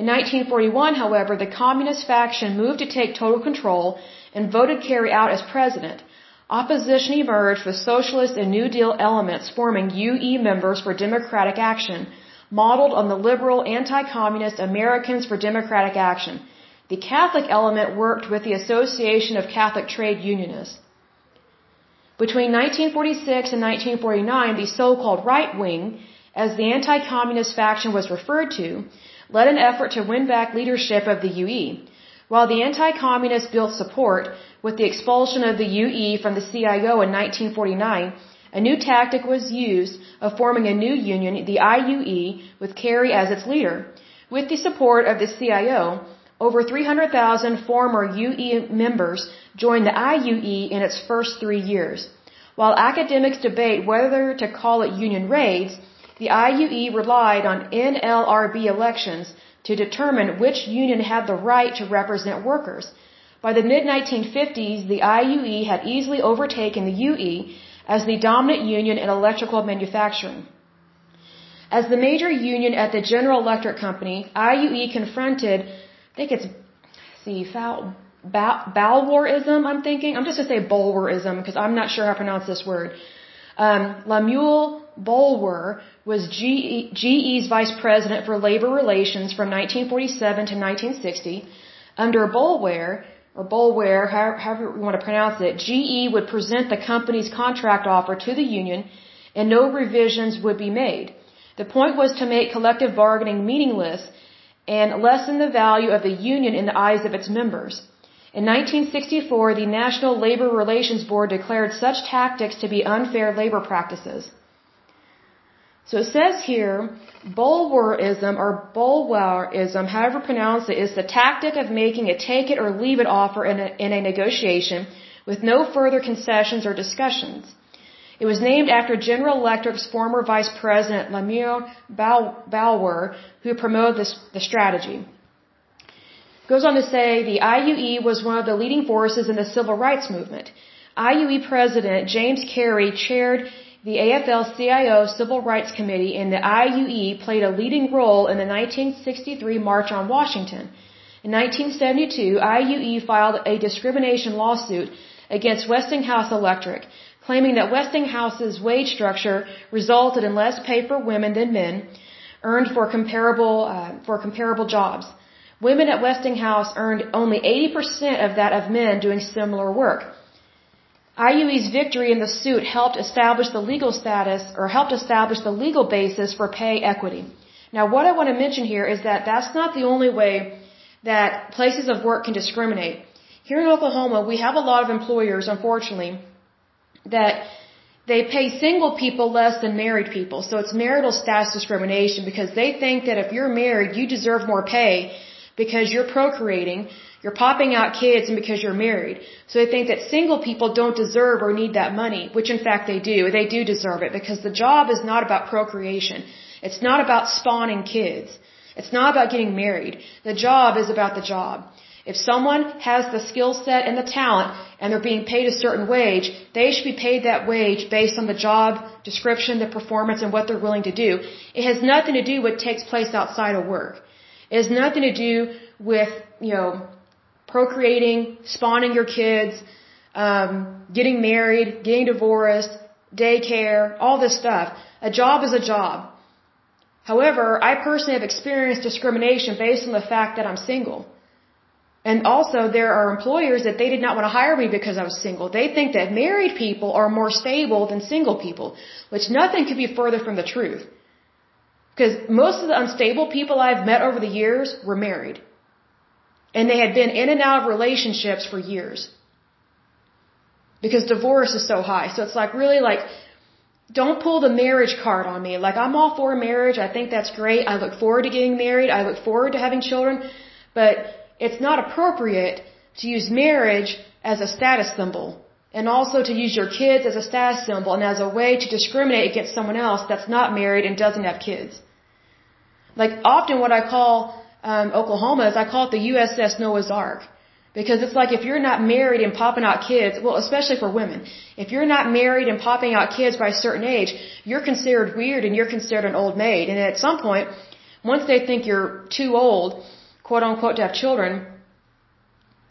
In 1941, however, the Communist faction moved to take total control and voted Carey out as president. Opposition emerged with socialist and New Deal elements forming UE members for Democratic Action, modeled on the liberal anti-communist Americans for Democratic Action. The Catholic element worked with the Association of Catholic Trade Unionists. Between 1946 and 1949, the so-called right wing, as the anti-communist faction was referred to, led an effort to win back leadership of the UE. While the anti-communists built support with the expulsion of the UE from the CIO in 1949, a new tactic was used of forming a new union, the IUE, with Carey as its leader. With the support of the CIO, over 300,000 former UE members joined the IUE in its first three years. While academics debate whether to call it union raids, the IUE relied on NLRB elections to determine which union had the right to represent workers. By the mid 1950s, the IUE had easily overtaken the UE as the dominant union in electrical manufacturing. As the major union at the General Electric Company, IUE confronted, I think it's, see, foul, Balwarism, I'm thinking. I'm just going to say Bulwerism because I'm not sure how to pronounce this word. Um, Lemuel Boulware was GE, GE's vice president for labor relations from 1947 to 1960. Under Boulware, or Boulware, however you want to pronounce it, GE would present the company's contract offer to the union and no revisions would be made. The point was to make collective bargaining meaningless and lessen the value of the union in the eyes of its members. In 1964, the National Labor Relations Board declared such tactics to be unfair labor practices. So it says here, Bulwarism or Bulwarism, however pronounced it, is the tactic of making a take it or leave it offer in a, in a negotiation with no further concessions or discussions. It was named after General Electric's former vice president, Lemuel Boulware, who promoted this, the strategy. Goes on to say the IUE was one of the leading forces in the civil rights movement. IUE President James Carey chaired the AFL-CIO Civil Rights Committee and the IUE played a leading role in the 1963 March on Washington. In 1972, IUE filed a discrimination lawsuit against Westinghouse Electric, claiming that Westinghouse's wage structure resulted in less pay for women than men earned for comparable uh, for comparable jobs. Women at Westinghouse earned only 80% of that of men doing similar work. IUE's victory in the suit helped establish the legal status or helped establish the legal basis for pay equity. Now, what I want to mention here is that that's not the only way that places of work can discriminate. Here in Oklahoma, we have a lot of employers, unfortunately, that they pay single people less than married people. So it's marital status discrimination because they think that if you're married, you deserve more pay because you're procreating, you're popping out kids and because you're married. So they think that single people don't deserve or need that money, which in fact they do. They do deserve it because the job is not about procreation. It's not about spawning kids. It's not about getting married. The job is about the job. If someone has the skill set and the talent and they're being paid a certain wage, they should be paid that wage based on the job description, the performance, and what they're willing to do. It has nothing to do with what takes place outside of work. It has nothing to do with, you know, procreating, spawning your kids, um, getting married, getting divorced, daycare, all this stuff. A job is a job. However, I personally have experienced discrimination based on the fact that I'm single. And also, there are employers that they did not want to hire me because I was single. They think that married people are more stable than single people, which nothing could be further from the truth. Because most of the unstable people I've met over the years were married. And they had been in and out of relationships for years. Because divorce is so high. So it's like really like, don't pull the marriage card on me. Like I'm all for marriage. I think that's great. I look forward to getting married. I look forward to having children. But it's not appropriate to use marriage as a status symbol and also to use your kids as a status symbol and as a way to discriminate against someone else that's not married and doesn't have kids. Like often what I call um, Oklahoma is I call it the USS Noah's Ark. Because it's like if you're not married and popping out kids, well, especially for women, if you're not married and popping out kids by a certain age, you're considered weird and you're considered an old maid. And at some point, once they think you're too old, quote unquote, to have children,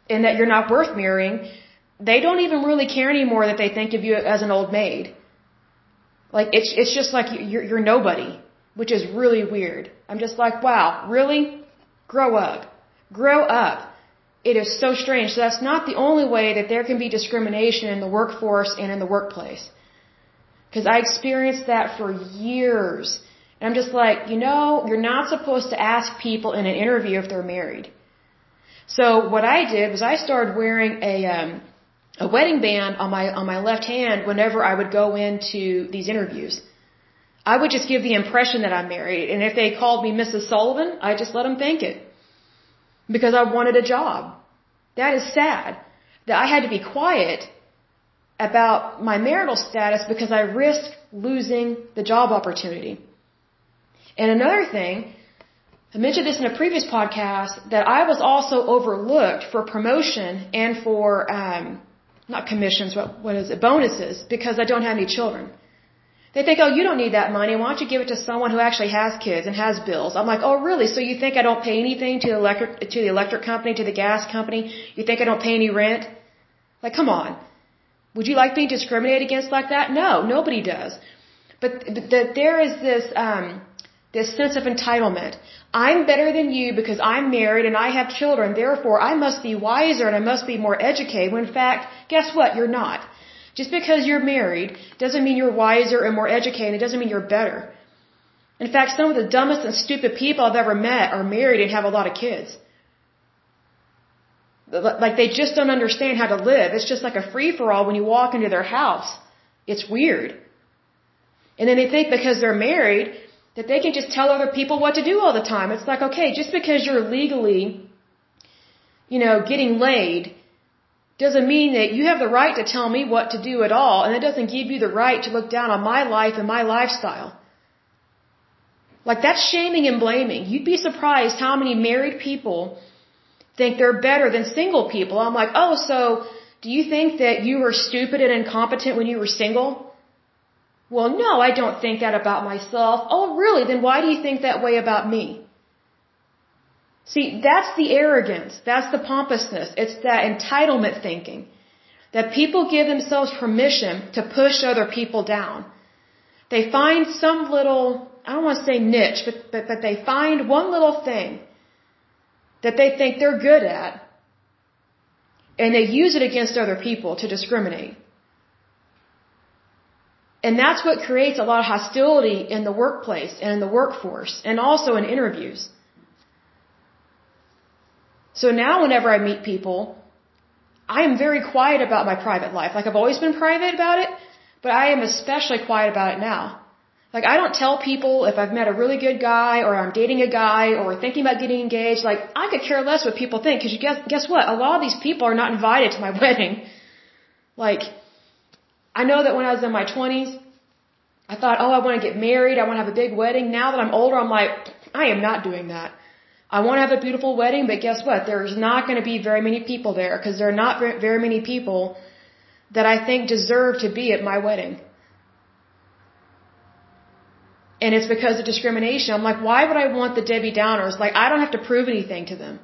and that you're not worth marrying, they don't even really care anymore that they think of you as an old maid. Like it's it's just like you're you're nobody, which is really weird. I'm just like, wow, really? Grow up. Grow up. It is so strange. So that's not the only way that there can be discrimination in the workforce and in the workplace. Because I experienced that for years. And I'm just like, you know, you're not supposed to ask people in an interview if they're married. So what I did was I started wearing a um, a wedding band on my on my left hand whenever I would go into these interviews. I would just give the impression that I'm married, and if they called me Mrs. Sullivan, I just let them think it because I wanted a job. That is sad that I had to be quiet about my marital status because I risked losing the job opportunity. And another thing, I mentioned this in a previous podcast, that I was also overlooked for promotion and for, um, not commissions, but what is it, bonuses, because I don't have any children. They think, oh, you don't need that money. Why don't you give it to someone who actually has kids and has bills? I'm like, oh, really? So you think I don't pay anything to the electric, to the electric company, to the gas company? You think I don't pay any rent? Like, come on. Would you like being discriminated against like that? No, nobody does. But that there is this, um, this sense of entitlement. I'm better than you because I'm married and I have children. Therefore, I must be wiser and I must be more educated. When in fact, guess what? You're not. Just because you're married doesn't mean you're wiser and more educated. It doesn't mean you're better. In fact, some of the dumbest and stupid people I've ever met are married and have a lot of kids. Like they just don't understand how to live. It's just like a free for all when you walk into their house. It's weird. And then they think because they're married that they can just tell other people what to do all the time. It's like, okay, just because you're legally, you know, getting laid doesn't mean that you have the right to tell me what to do at all, and it doesn't give you the right to look down on my life and my lifestyle. Like that's shaming and blaming. You'd be surprised how many married people think they're better than single people. I'm like, oh, so do you think that you were stupid and incompetent when you were single? Well, no, I don't think that about myself. Oh, really? Then why do you think that way about me? See, that's the arrogance. That's the pompousness. It's that entitlement thinking. That people give themselves permission to push other people down. They find some little, I don't want to say niche, but, but, but they find one little thing that they think they're good at and they use it against other people to discriminate. And that's what creates a lot of hostility in the workplace and in the workforce and also in interviews. So now whenever I meet people, I am very quiet about my private life. Like I've always been private about it, but I am especially quiet about it now. Like I don't tell people if I've met a really good guy or I'm dating a guy or thinking about getting engaged. Like I could care less what people think because guess guess what? A lot of these people are not invited to my <laughs> wedding. Like I know that when I was in my 20s, I thought, oh, I want to get married. I want to have a big wedding. Now that I'm older, I'm like, I am not doing that. I want to have a beautiful wedding, but guess what? There's not going to be very many people there because there are not very many people that I think deserve to be at my wedding. And it's because of discrimination. I'm like, why would I want the Debbie Downers? Like, I don't have to prove anything to them.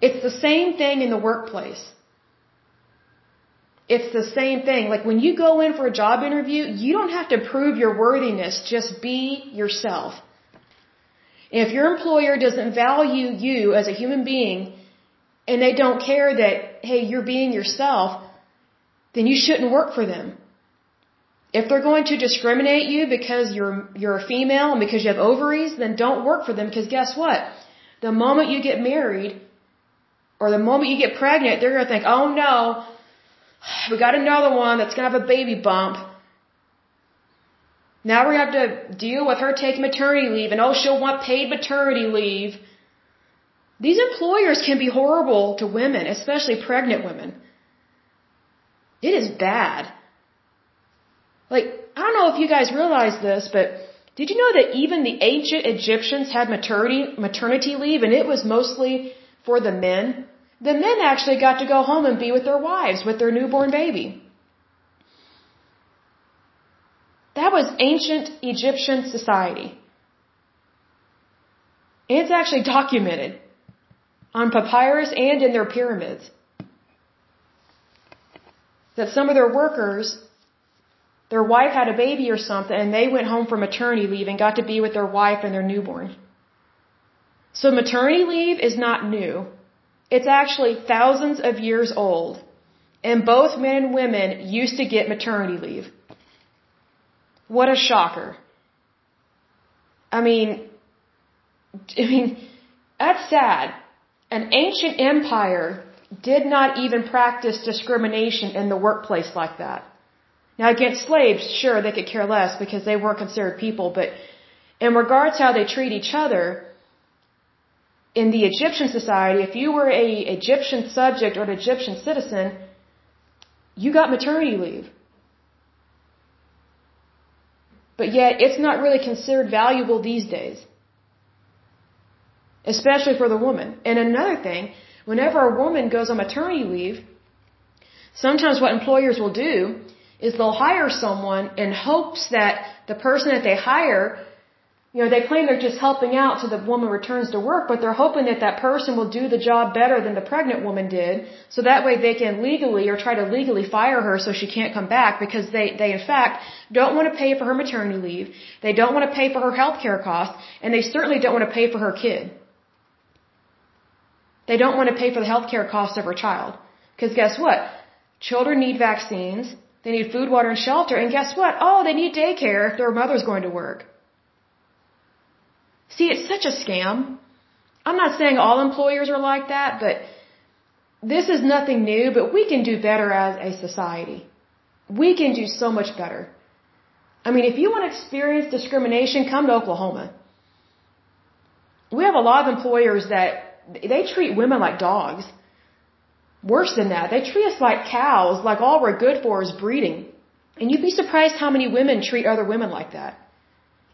It's the same thing in the workplace. It's the same thing. Like when you go in for a job interview, you don't have to prove your worthiness. Just be yourself. If your employer doesn't value you as a human being and they don't care that, hey, you're being yourself, then you shouldn't work for them. If they're going to discriminate you because you're, you're a female and because you have ovaries, then don't work for them because guess what? The moment you get married or the moment you get pregnant, they're going to think, oh no, we got another one that's going to have a baby bump. Now we have to deal with her taking maternity leave and oh, she'll want paid maternity leave. These employers can be horrible to women, especially pregnant women. It is bad. Like, I don't know if you guys realize this, but did you know that even the ancient Egyptians had maternity, maternity leave and it was mostly for the men? The men actually got to go home and be with their wives, with their newborn baby. That was ancient Egyptian society. It's actually documented on papyrus and in their pyramids that some of their workers their wife had a baby or something and they went home for maternity leave and got to be with their wife and their newborn. So maternity leave is not new. It's actually thousands of years old. And both men and women used to get maternity leave. What a shocker. I mean, <laughs> I mean, that's sad. An ancient empire did not even practice discrimination in the workplace like that. Now against slaves, sure, they could care less because they weren't considered people, but in regards to how they treat each other, in the Egyptian society, if you were a Egyptian subject or an Egyptian citizen, you got maternity leave. But yet, it's not really considered valuable these days. Especially for the woman. And another thing, whenever a woman goes on maternity leave, sometimes what employers will do is they'll hire someone in hopes that the person that they hire, you know, they claim they're just helping out so the woman returns to work, but they're hoping that that person will do the job better than the pregnant woman did, so that way they can legally or try to legally fire her so she can't come back because they, they in fact don't want to pay for her maternity leave, they don't want to pay for her health care costs, and they certainly don't want to pay for her kid. They don't want to pay for the health care costs of her child. Because guess what? Children need vaccines, they need food, water, and shelter. And guess what? Oh, they need daycare if their mother's going to work. See, it's such a scam. I'm not saying all employers are like that, but this is nothing new, but we can do better as a society. We can do so much better. I mean, if you want to experience discrimination, come to Oklahoma. We have a lot of employers that they treat women like dogs. Worse than that, they treat us like cows, like all we're good for is breeding. And you'd be surprised how many women treat other women like that.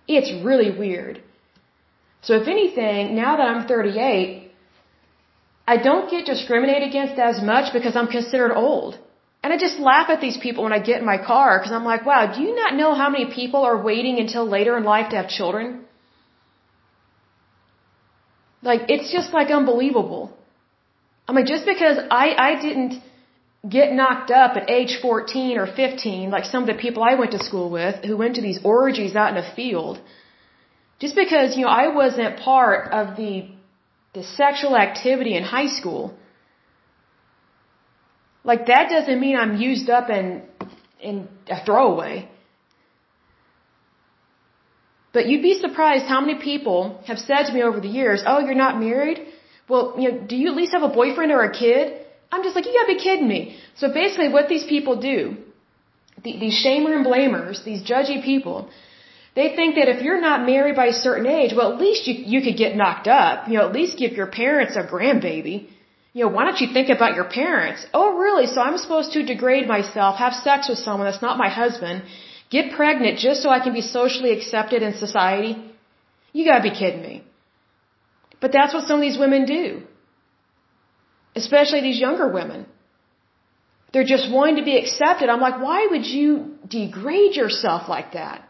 It's really weird. So if anything, now that I'm 38, I don't get discriminated against as much because I'm considered old. And I just laugh at these people when I get in my car because I'm like, wow, do you not know how many people are waiting until later in life to have children? Like, it's just like unbelievable. I mean, just because I, I didn't get knocked up at age 14 or 15, like some of the people I went to school with who went to these orgies out in a field, just because, you know, I wasn't part of the, the sexual activity in high school, like that doesn't mean I'm used up and in a throwaway. But you'd be surprised how many people have said to me over the years, "Oh, you're not married? Well, you know, do you at least have a boyfriend or a kid?" I'm just like, "You gotta be kidding me." So basically, what these people do, the, these shamer and blamers, these judgy people, they think that if you're not married by a certain age, well, at least you you could get knocked up. You know, at least give your parents a grandbaby. You know, why don't you think about your parents? Oh, really? So I'm supposed to degrade myself, have sex with someone that's not my husband, Get pregnant just so I can be socially accepted in society? You gotta be kidding me. But that's what some of these women do. Especially these younger women. They're just wanting to be accepted. I'm like, why would you degrade yourself like that?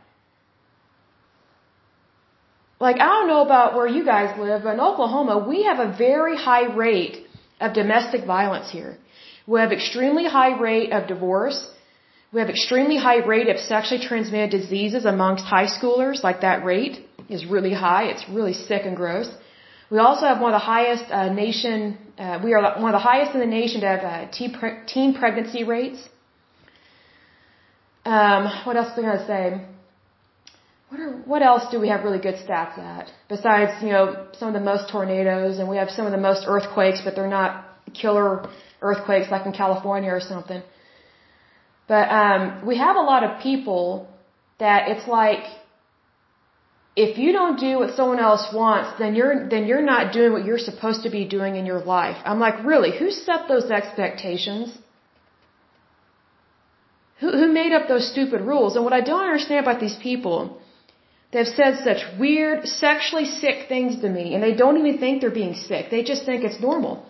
Like, I don't know about where you guys live, but in Oklahoma, we have a very high rate of domestic violence here. We have extremely high rate of divorce. We have extremely high rate of sexually transmitted diseases amongst high schoolers. Like that rate is really high. It's really sick and gross. We also have one of the highest uh, nation. Uh, we are one of the highest in the nation to have uh, teen, pre- teen pregnancy rates. Um, what else was I gonna say? What are, what else do we have really good stats at? Besides, you know, some of the most tornadoes, and we have some of the most earthquakes, but they're not killer earthquakes like in California or something. But um, we have a lot of people that it's like if you don't do what someone else wants, then you're then you're not doing what you're supposed to be doing in your life. I'm like, really? Who set those expectations? Who who made up those stupid rules? And what I don't understand about these people, they've said such weird, sexually sick things to me, and they don't even think they're being sick. They just think it's normal.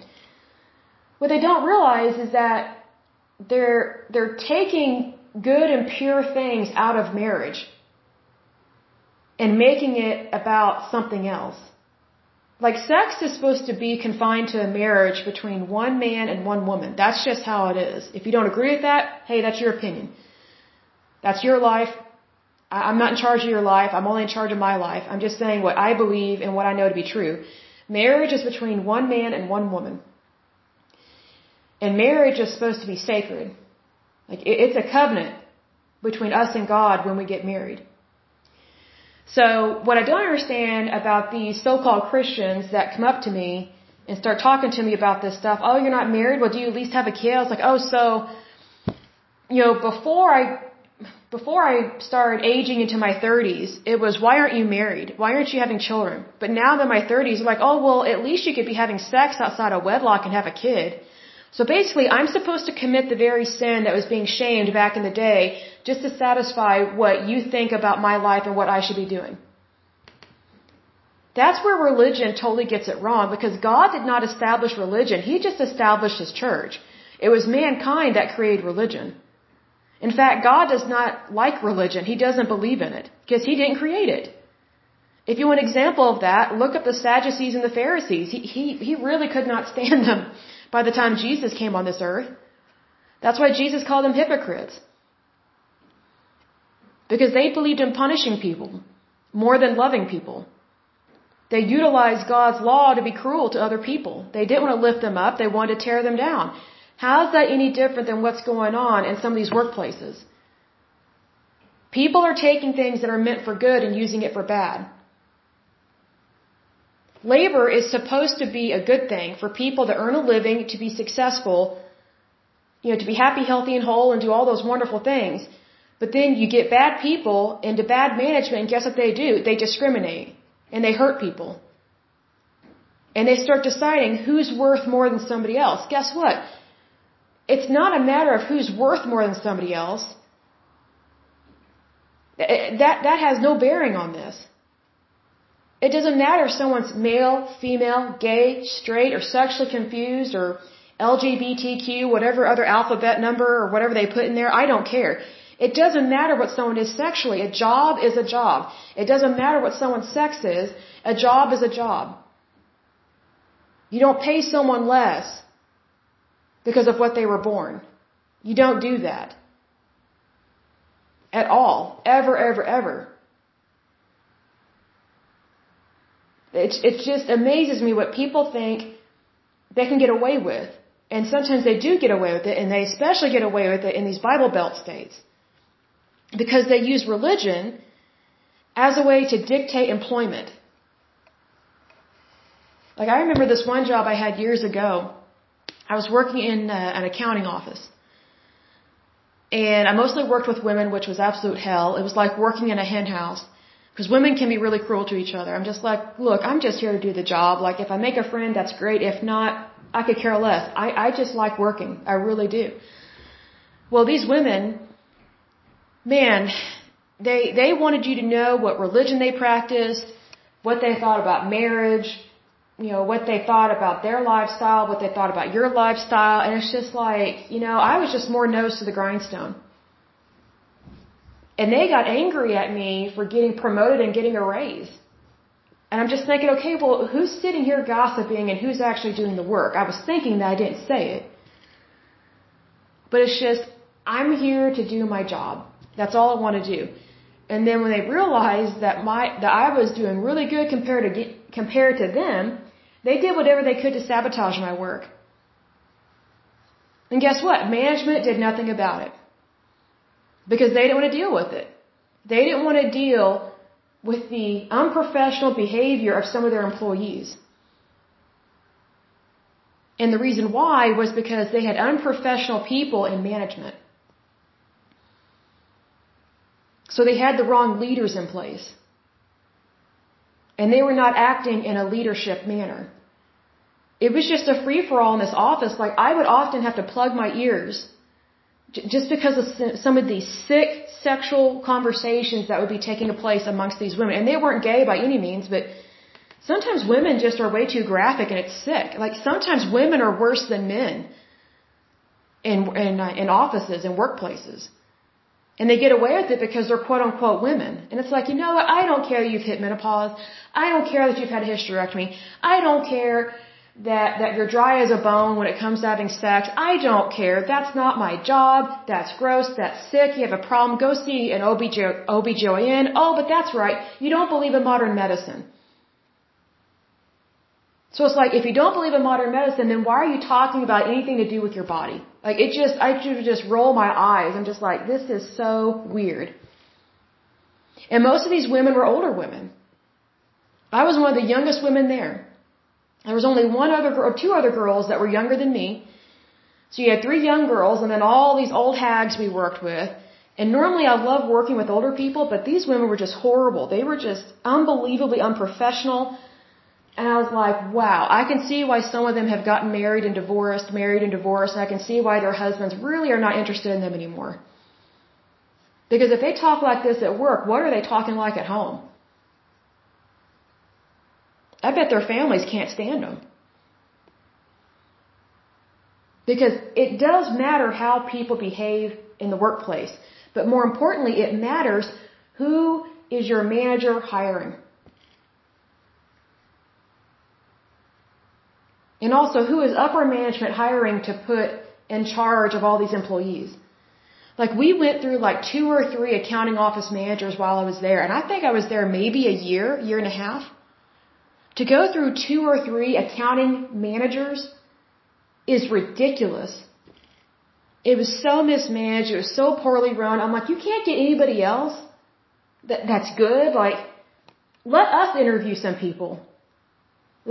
What they don't realize is that they're they're taking good and pure things out of marriage and making it about something else. Like sex is supposed to be confined to a marriage between one man and one woman. That's just how it is. If you don't agree with that, hey, that's your opinion. That's your life. I'm not in charge of your life. I'm only in charge of my life. I'm just saying what I believe and what I know to be true. Marriage is between one man and one woman. And marriage is supposed to be sacred. Like it's a covenant between us and God when we get married. So what I don't understand about these so-called Christians that come up to me and start talking to me about this stuff, oh, you're not married? Well, do you at least have a kid? I was like, oh, so, you know, before I, before I started aging into my 30s, it was, why aren't you married? Why aren't you having children? But now that my 30s, I'm like, oh, well, at least you could be having sex outside of wedlock and have a kid. So basically, I'm supposed to commit the very sin that was being shamed back in the day just to satisfy what you think about my life and what I should be doing. That's where religion totally gets it wrong because God did not establish religion. He just established His church. It was mankind that created religion. In fact, God does not like religion. He doesn't believe in it because He didn't create it. If you want an example of that, look up the Sadducees and the Pharisees. He, he, he really could not <laughs> stand them by the time Jesus came on this earth. That's why Jesus called them hypocrites. Because they believed in punishing people more than loving people. They utilized God's law to be cruel to other people. They didn't want to lift them up, they wanted to tear them down. How is that any different than what's going on in some of these workplaces? People are taking things that are meant for good and using it for bad. Labor is supposed to be a good thing for people to earn a living, to be successful, you know, to be happy, healthy, and whole, and do all those wonderful things. But then you get bad people into bad management, and guess what they do? They discriminate and they hurt people. And they start deciding who's worth more than somebody else. Guess what? It's not a matter of who's worth more than somebody else. Eh, eh, that, that has no bearing on this. It doesn't matter if someone's male, female, gay, straight, or sexually confused, or LGBTQ, whatever other alphabet number or whatever they put in there. I don't care. It doesn't matter what someone is sexually. A job is a job. It doesn't matter what someone's sex is. A job is a job. You don't pay someone less because of what they were born. You don't do that. At all. Ever, ever, ever. It, it just amazes me what people think they can get away with. And sometimes they do get away with it, and they especially get away with it in these Bible Belt states. Because they use religion as a way to dictate employment. Like I remember this one job I had years ago. I was working in uh, an accounting office. And I mostly worked with women, which was absolute hell. It was like working in a hen house. Because women can be really cruel to each other. I'm just like, look, I'm just here to do the job. Like, if I make a friend, that's great. If not, I could care less. I, I just like working. I really do. Well, these women, man, they, they wanted you to know what religion they practiced, what they thought about marriage, you know, what they thought about their lifestyle, what they thought about your lifestyle, and it's just like, you know, I was just more nose to the grindstone. And they got angry at me for getting promoted and getting a raise. And I'm just thinking, okay, well, who's sitting here gossiping and who's actually doing the work? I was thinking that I didn't say it. But it's just, I'm here to do my job. That's all I want to do. And then when they realized that my, that I was doing really good compared to, compared to them, they did whatever they could to sabotage my work. And guess what? Management did nothing about it. Because they didn't want to deal with it. They didn't want to deal with the unprofessional behavior of some of their employees. And the reason why was because they had unprofessional people in management. So they had the wrong leaders in place. And they were not acting in a leadership manner it was just a free for all in this office. Like I would often have to plug my ears just because of some of these sick sexual conversations that would be taking place amongst these women. And they weren't gay by any means, but sometimes women just are way too graphic and it's sick. Like sometimes women are worse than men in in uh, in offices and workplaces. And they get away with it because they're quote unquote women. And it's like, you know what? I don't care that you've hit menopause. I don't care that you've had a hysterectomy. I don't care that, that you're dry as a bone when it comes to having sex. I don't care. That's not my job. That's gross. That's sick. You have a problem. Go see an OB OBGYN. Oh, but that's right. You don't believe in modern medicine. So it's like, if you don't believe in modern medicine, then why are you talking about anything to do with your body? Like, it just, I just roll my eyes. I'm just like, this is so weird. And most of these women were older women. I was one of the youngest women there. There was only one other girl, or two other girls that were younger than me. So you had three young girls and then all these old hags we worked with. And normally I love working with older people, but these women were just horrible. They were just unbelievably unprofessional. And I was like, wow, I can see why some of them have gotten married and divorced, married and divorced, and I can see why their husbands really are not interested in them anymore. Because if they talk like this at work, what are they talking like at home? I bet their families can't stand them. Because it does matter how people behave in the workplace. But more importantly, it matters who is your manager hiring. And also, who is upper management hiring to put in charge of all these employees? Like, we went through like two or three accounting office managers while I was there, and I think I was there maybe a year, year and a half. To go through two or three accounting managers is ridiculous. It was so mismanaged. It was so poorly run. I'm like, you can't get anybody else that, that's good. Like, let us interview some people.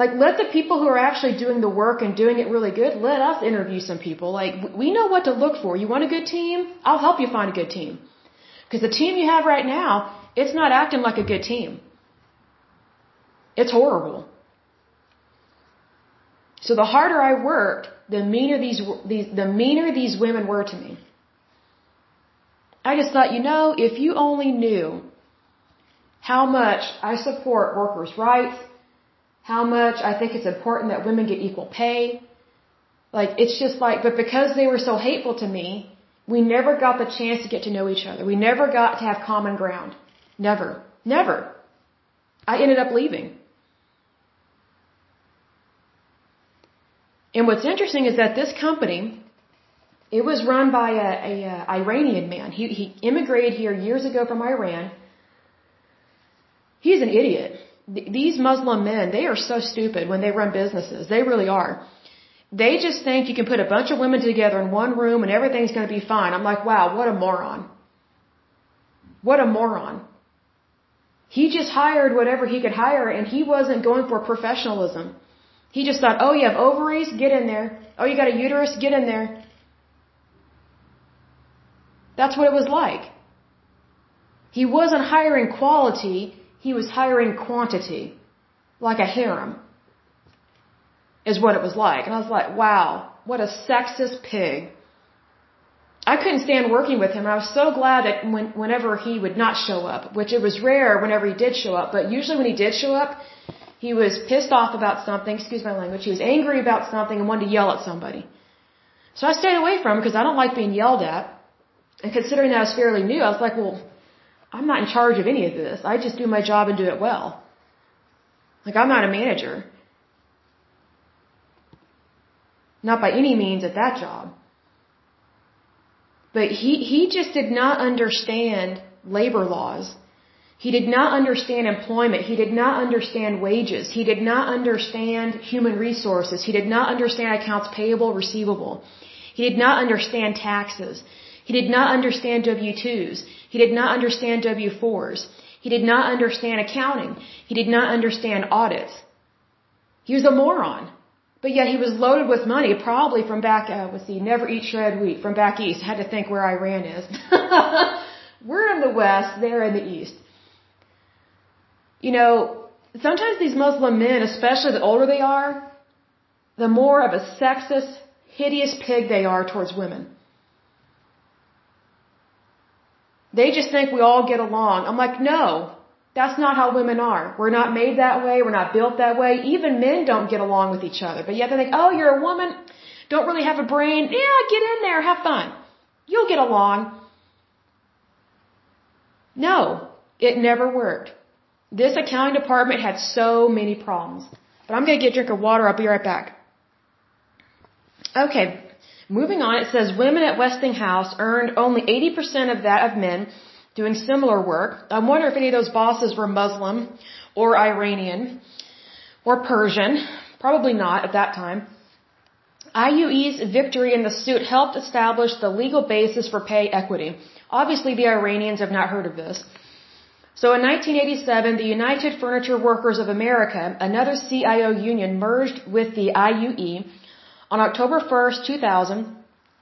Like, let the people who are actually doing the work and doing it really good, let us interview some people. Like, we know what to look for. You want a good team? I'll help you find a good team. Because the team you have right now, it's not acting like a good team. It's horrible. So the harder I worked, the meaner these, these the meaner these women were to me. I just thought, you know, if you only knew how much I support workers' rights, how much I think it's important that women get equal pay, like it's just like, but because they were so hateful to me, we never got the chance to get to know each other. We never got to have common ground. Never. Never. I ended up leaving. And what's interesting is that this company, it was run by a, a, a Iranian man. He, he immigrated here years ago from Iran. He's an idiot. These Muslim men, they are so stupid when they run businesses. They really are. They just think you can put a bunch of women together in one room and everything's going to be fine. I'm like, wow, what a moron. What a moron. He just hired whatever he could hire and he wasn't going for professionalism. He just thought, oh, you have ovaries? Get in there. Oh, you got a uterus? Get in there. That's what it was like. He wasn't hiring quality, he was hiring quantity. Like a harem. Is what it was like. And I was like, wow, what a sexist pig. I couldn't stand working with him. I was so glad that when, whenever he would not show up, which it was rare whenever he did show up, but usually when he did show up, he was pissed off about something, excuse my language, he was angry about something and wanted to yell at somebody. So I stayed away from him because I don't like being yelled at. And considering that I was fairly new, I was like, well, I'm not in charge of any of this. I just do my job and do it well. Like, I'm not a manager. Not by any means at that job. But he, he just did not understand labor laws. He did not understand employment. He did not understand wages. He did not understand human resources. He did not understand accounts payable, receivable. He did not understand taxes. He did not understand W-2s. He did not understand W-4s. He did not understand accounting. He did not understand audits. He was a moron. But yet he was loaded with money, probably from back, uh, let's see, never eat shred wheat, from back east. I had to think where Iran is. <laughs> We're in the west, they're in the east. You know, sometimes these Muslim men, especially the older they are, the more of a sexist, hideous pig they are towards women. They just think we all get along. I'm like, no, that's not how women are. We're not made that way. We're not built that way. Even men don't get along with each other. But yet they think, oh, you're a woman, don't really have a brain. Yeah, get in there, have fun. You'll get along. No, it never worked. This accounting department had so many problems. But I'm going to get a drink of water. I'll be right back. Okay, moving on. It says women at Westinghouse earned only 80% of that of men doing similar work. I wonder if any of those bosses were Muslim or Iranian or Persian. Probably not at that time. IUE's victory in the suit helped establish the legal basis for pay equity. Obviously, the Iranians have not heard of this. So in 1987, the United Furniture Workers of America, another CIO union, merged with the IUE. On October 1st, 2000,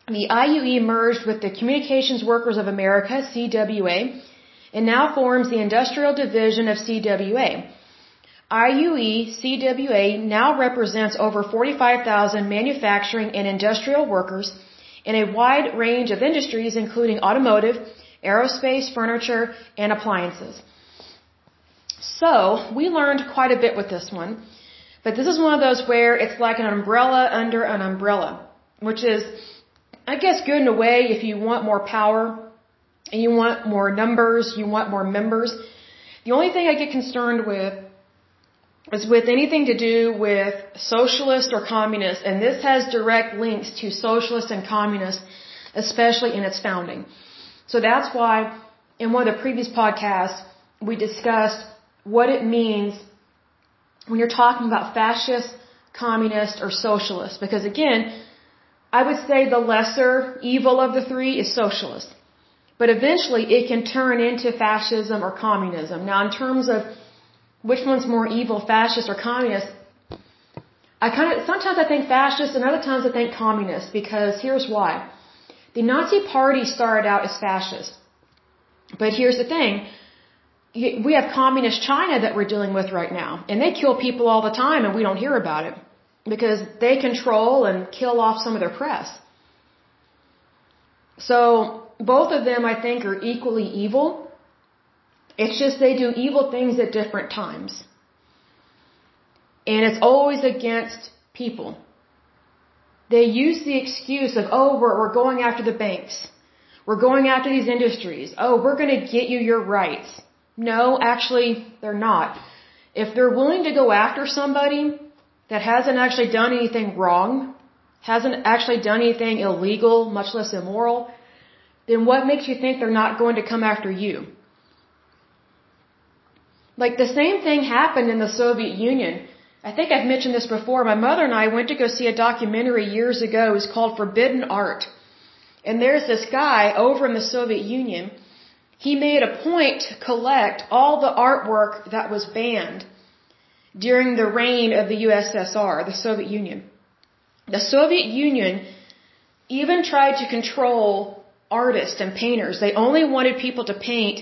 the IUE merged with the Communications Workers of America, CWA, and now forms the Industrial Division of CWA. IUE CWA now represents over 45,000 manufacturing and industrial workers in a wide range of industries including automotive, aerospace, furniture, and appliances. So, we learned quite a bit with this one, but this is one of those where it's like an umbrella under an umbrella, which is I guess good in a way if you want more power and you want more numbers, you want more members. The only thing I get concerned with is with anything to do with socialist or communist, and this has direct links to socialist and communist, especially in its founding. So that's why in one of the previous podcasts, we discussed what it means when you're talking about fascist, communist, or socialist. Because again, I would say the lesser evil of the three is socialist. But eventually it can turn into fascism or communism. Now in terms of which one's more evil, fascist or communist, I kind of, sometimes I think fascist and other times I think communist because here's why. The Nazi party started out as fascist. But here's the thing. We have communist China that we're dealing with right now. And they kill people all the time and we don't hear about it because they control and kill off some of their press. So both of them, I think, are equally evil. It's just they do evil things at different times. And it's always against people. They use the excuse of, oh, we're, we're going after the banks. We're going after these industries. Oh, we're going to get you your rights. No, actually, they're not. If they're willing to go after somebody, that hasn't actually done anything wrong, hasn't actually done anything illegal, much less immoral, then what makes you think they're not going to come after you? Like the same thing happened in the Soviet Union. I think I've mentioned this before. My mother and I went to go see a documentary years ago. It was called Forbidden Art. And there's this guy over in the Soviet Union. He made a point to collect all the artwork that was banned during the reign of the USSR, the Soviet Union. The Soviet Union even tried to control artists and painters. They only wanted people to paint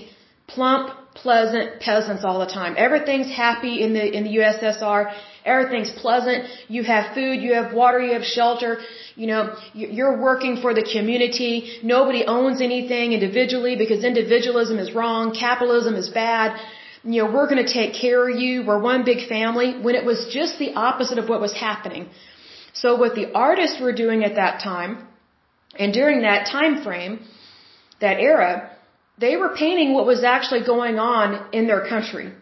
plump, pleasant peasants all the time. Everything's happy in the in the USSR. Everything's pleasant. You have food, you have water, you have shelter. You know, you're working for the community. Nobody owns anything individually because individualism is wrong. Capitalism is bad. You know, we're going to take care of you. We're one big family. When it was just the opposite of what was happening. So what the artists were doing at that time, and during that time frame, that era, they were painting what was actually going on in their country.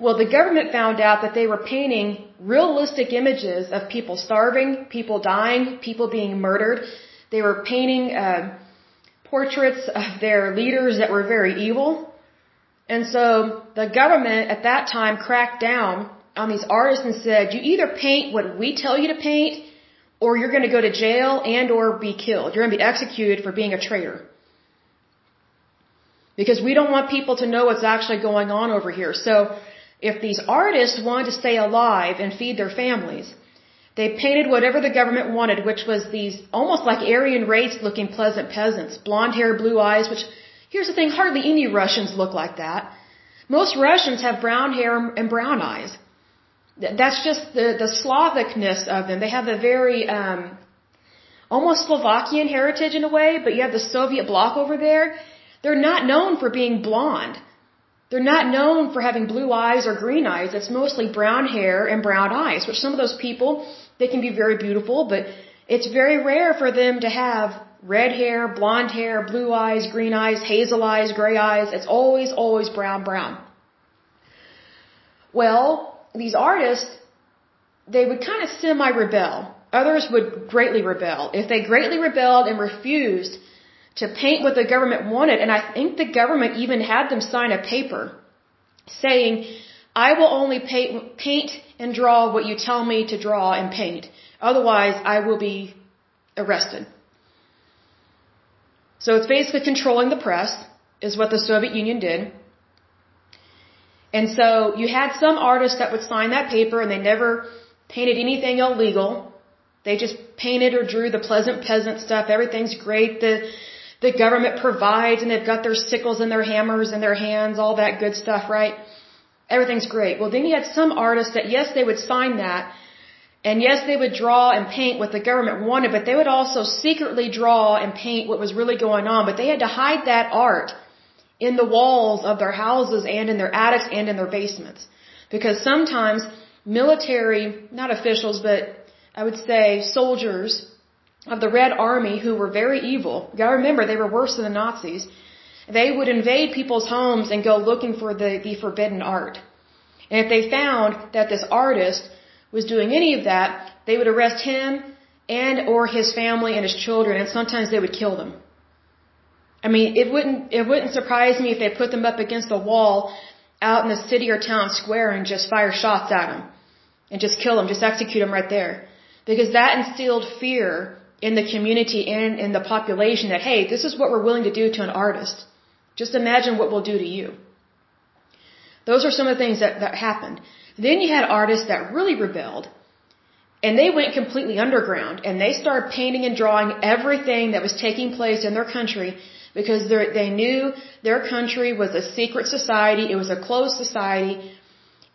Well, the government found out that they were painting realistic images of people starving, people dying, people being murdered. They were painting uh, portraits of their leaders that were very evil. And so the government at that time cracked down on these artists and said, you either paint what we tell you to paint or you're going to go to jail and or be killed. You're going to be executed for being a traitor. Because we don't want people to know what's actually going on over here. So if these artists wanted to stay alive and feed their families, they painted whatever the government wanted, which was these almost like Aryan race looking pleasant peasants, blonde hair, blue eyes, which here's the thing, hardly any Russians look like that. Most Russians have brown hair and brown eyes. That's just the, the Slavicness of them. They have a very, um, almost Slovakian heritage in a way, but you have the Soviet bloc over there. They're not known for being blonde. They're not known for having blue eyes or green eyes. It's mostly brown hair and brown eyes, which some of those people, they can be very beautiful, but it's very rare for them to have red hair, blonde hair, blue eyes, green eyes, hazel eyes, gray eyes. It's always, always brown, brown. Well, these artists, they would kind of semi-rebel. Others would greatly rebel. If they greatly rebelled and refused to paint what the government wanted, and I think the government even had them sign a paper saying, I will only paint, paint and draw what you tell me to draw and paint. Otherwise, I will be arrested. So it's basically controlling the press, is what the Soviet Union did. And so you had some artists that would sign that paper and they never painted anything illegal. They just painted or drew the pleasant peasant stuff. Everything's great. The the government provides and they've got their sickles and their hammers in their hands, all that good stuff, right? Everything's great. Well, then you had some artists that yes, they would sign that. And yes, they would draw and paint what the government wanted, but they would also secretly draw and paint what was really going on. But they had to hide that art in the walls of their houses and in their attics and in their basements. Because sometimes military, not officials, but I would say soldiers of the Red Army who were very evil, you gotta remember they were worse than the Nazis, they would invade people's homes and go looking for the, the forbidden art. And if they found that this artist was doing any of that, they would arrest him and or his family and his children and sometimes they would kill them. I mean, it wouldn't it wouldn't surprise me if they put them up against the wall out in the city or town square and just fire shots at them and just kill them, just execute them right there, because that instilled fear in the community and in the population that hey, this is what we're willing to do to an artist. Just imagine what we'll do to you. Those are some of the things that, that happened. Then you had artists that really rebelled and they went completely underground and they started painting and drawing everything that was taking place in their country because they knew their country was a secret society, it was a closed society,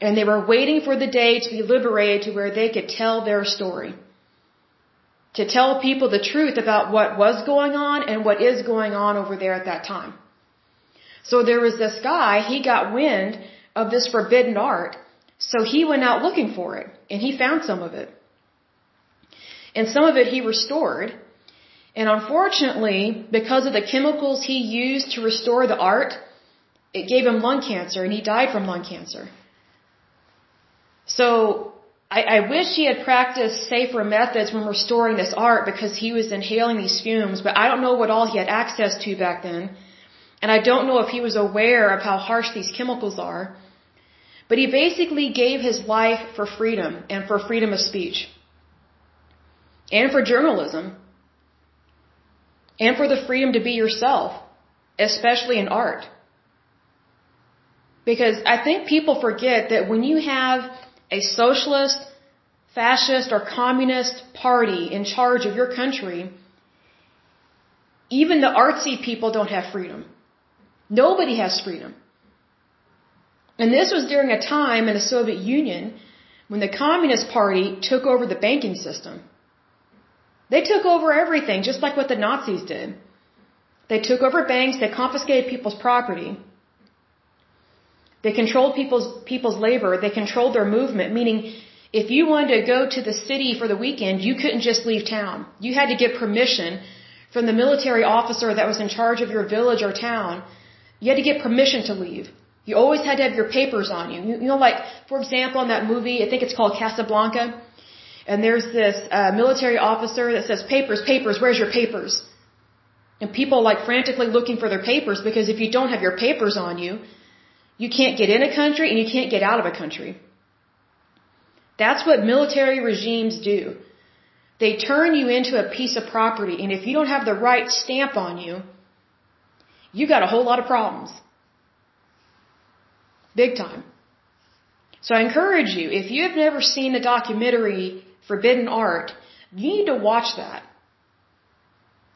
and they were waiting for the day to be liberated to where they could tell their story. To tell people the truth about what was going on and what is going on over there at that time. So there was this guy, he got wind of this forbidden art, so he went out looking for it, and he found some of it. And some of it he restored, and unfortunately, because of the chemicals he used to restore the art, it gave him lung cancer and he died from lung cancer. So, I, I wish he had practiced safer methods when restoring this art because he was inhaling these fumes, but I don't know what all he had access to back then. And I don't know if he was aware of how harsh these chemicals are. But he basically gave his life for freedom and for freedom of speech. And for journalism. And for the freedom to be yourself, especially in art. Because I think people forget that when you have a socialist, fascist, or communist party in charge of your country, even the artsy people don't have freedom. Nobody has freedom. And this was during a time in the Soviet Union when the Communist Party took over the banking system. They took over everything, just like what the Nazis did. They took over banks, they confiscated people's property. They controlled people's, people's labor, they controlled their movement, meaning if you wanted to go to the city for the weekend, you couldn't just leave town. You had to get permission from the military officer that was in charge of your village or town. You had to get permission to leave. You always had to have your papers on you. You, know, like, for example, in that movie, I think it's called Casablanca, and there's this uh, military officer that says, papers, papers, where's your papers? And people like frantically looking for their papers because if you don't have your papers on you, you can't get in a country and you can't get out of a country. That's what military regimes do. They turn you into a piece of property, and if you don't have the right stamp on you, you got a whole lot of problems. Big time. So I encourage you, if you have never seen the documentary Forbidden Art, you need to watch that.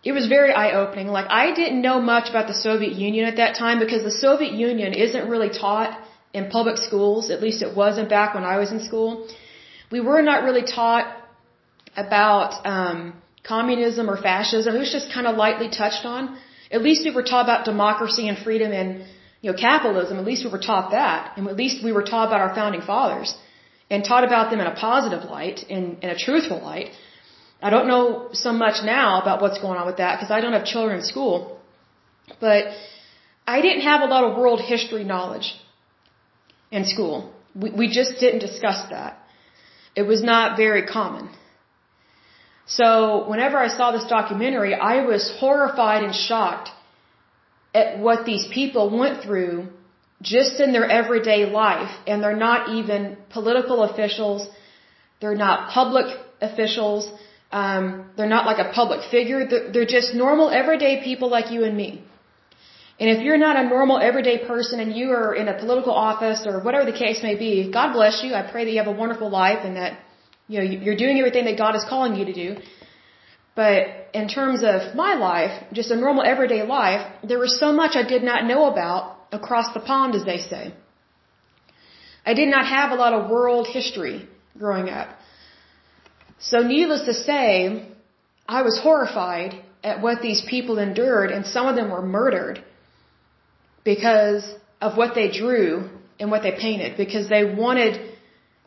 It was very eye opening. Like, I didn't know much about the Soviet Union at that time because the Soviet Union isn't really taught in public schools. At least it wasn't back when I was in school. We were not really taught about um, communism or fascism. It was just kind of lightly touched on. At least we were taught about democracy and freedom and you know, capitalism, at least we were taught that. And at least we were taught about our founding fathers and taught about them in a positive light, in, in a truthful light. I don't know so much now about what's going on with that because I don't have children in school. But I didn't have a lot of world history knowledge in school. We, we just didn't discuss that. It was not very common. So whenever I saw this documentary, I was horrified and shocked at what these people went through just in their everyday life. And they're not even political officials. They're not public officials. Um, they're not like a public figure. They're, they're just normal, everyday people like you and me. And if you're not a normal, everyday person and you are in a political office or whatever the case may be, God bless you. I pray that you have a wonderful life and that you know you're doing everything that God is calling you to do. But in terms of my life, just a normal everyday life, there was so much I did not know about across the pond, as they say. I did not have a lot of world history growing up. So needless to say, I was horrified at what these people endured and some of them were murdered because of what they drew and what they painted because they wanted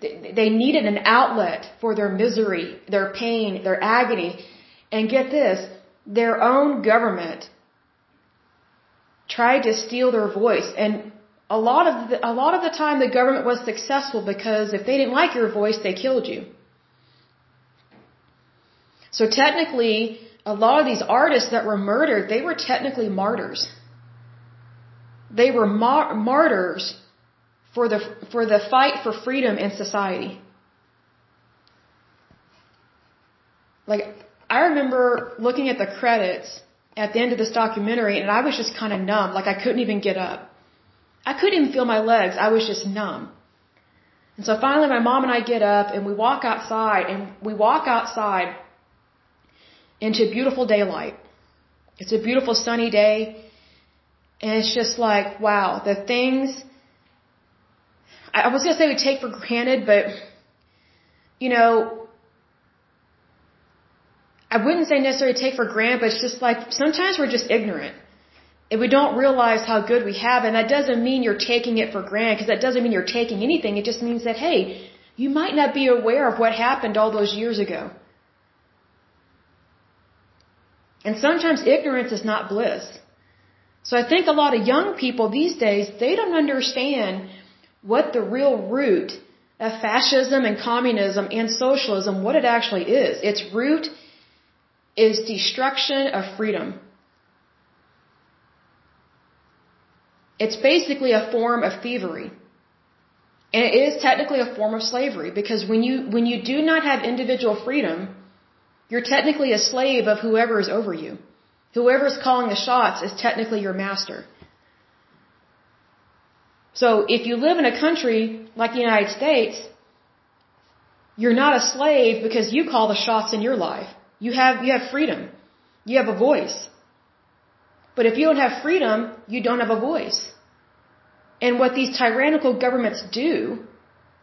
they needed an outlet for their misery, their pain, their agony and get this, their own government tried to steal their voice. And a lot of the, a lot of the time the government was successful because if they didn't like your voice, they killed you. So technically, a lot of these artists that were murdered, they were technically martyrs. They were mar- martyrs for the for the fight for freedom in society. Like I remember looking at the credits at the end of this documentary and I was just kind of numb, like I couldn't even get up. I couldn't even feel my legs, I was just numb. And so finally my mom and I get up and we walk outside and we walk outside into beautiful daylight. It's a beautiful sunny day and it's just like, wow, the things I was going to say we take for granted, but you know, I wouldn't say necessarily take for granted, but it's just like sometimes we're just ignorant. And we don't realize how good we have, and that doesn't mean you're taking it for granted, because that doesn't mean you're taking anything. It just means that, hey, you might not be aware of what happened all those years ago. And sometimes ignorance is not bliss. So I think a lot of young people these days, they don't understand what the real root of fascism and communism and socialism, what it actually is. Its root is destruction of freedom. It's basically a form of thievery. And it is technically a form of slavery because when you, when you do not have individual freedom, you're technically a slave of whoever is over you. Whoever is calling the shots is technically your master. So if you live in a country like the United States, you're not a slave because you call the shots in your life. You have, you have freedom. You have a voice. But if you don't have freedom, you don't have a voice. And what these tyrannical governments do,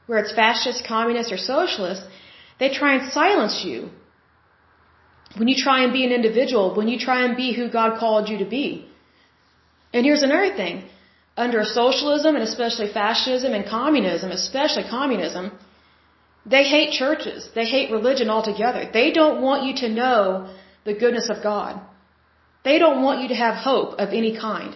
where it's fascist, communist, or socialist, they try and silence you. When you try and be an individual, when you try and be who God called you to be. And here's another thing. Under socialism, and especially fascism and communism, especially communism, they hate churches. They hate religion altogether. They don't want you to know the goodness of God. They don't want you to have hope of any kind.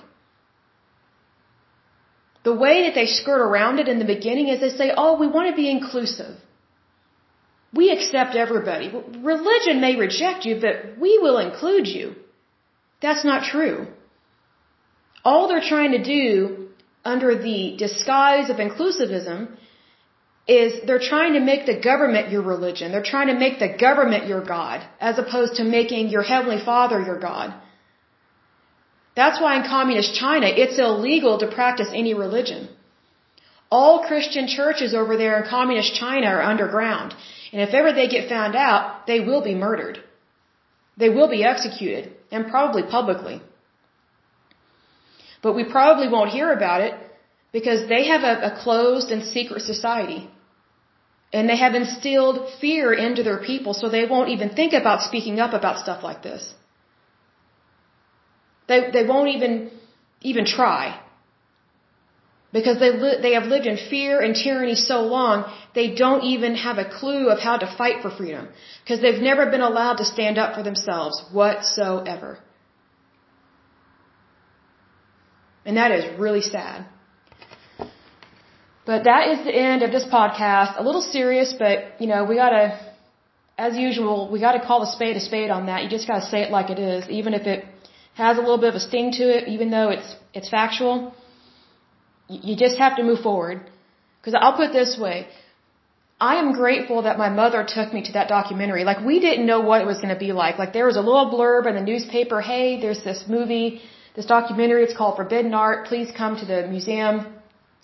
The way that they skirt around it in the beginning is they say, oh, we want to be inclusive. We accept everybody. Religion may reject you, but we will include you. That's not true. All they're trying to do under the disguise of inclusivism is they're trying to make the government your religion. They're trying to make the government your God, as opposed to making your Heavenly Father your God. That's why in communist China, it's illegal to practice any religion. All Christian churches over there in communist China are underground. And if ever they get found out, they will be murdered. They will be executed, and probably publicly. But we probably won't hear about it because they have a, a closed and secret society. And they have instilled fear into their people so they won't even think about speaking up about stuff like this. They, they won't even, even try. Because they, li- they have lived in fear and tyranny so long, they don't even have a clue of how to fight for freedom. Because they've never been allowed to stand up for themselves whatsoever. And that is really sad. But that is the end of this podcast. A little serious, but you know, we gotta, as usual, we gotta call a spade a spade on that. You just gotta say it like it is, even if it has a little bit of a sting to it, even though it's it's factual. You just have to move forward. Because I'll put this way. I am grateful that my mother took me to that documentary. Like, we didn't know what it was going to be like. Like, there was a little blurb in the newspaper, hey, there's this movie, this documentary, it's called Forbidden Art, please come to the museum.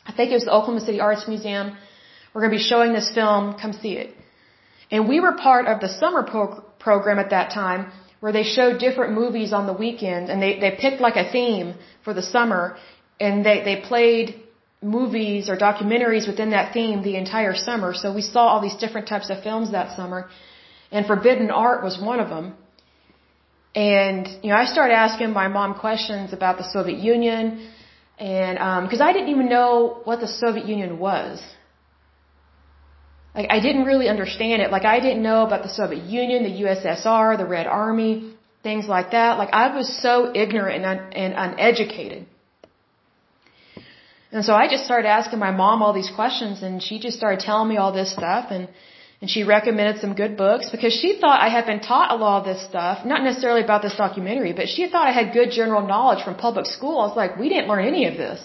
I think it was the Oklahoma City Arts Museum. We're going to be showing this film, come see it. And we were part of the summer pro- program at that time, where they showed different movies on the weekend and they, they picked like a theme for the summer and they, they played movies or documentaries within that theme the entire summer. So we saw all these different types of films that summer and Forbidden Art was one of them. And, you know, I started asking my mom questions about the Soviet Union and, um, cause I didn't even know what the Soviet Union was. Like I didn't really understand it. Like I didn't know about the Soviet Union, the USSR, the Red Army, things like that. Like I was so ignorant and, un- and uneducated. And so I just started asking my mom all these questions and she just started telling me all this stuff and and she recommended some good books because she thought I had been taught a lot of this stuff, not necessarily about this documentary, but she thought I had good general knowledge from public school. I was like, we didn't learn any of this.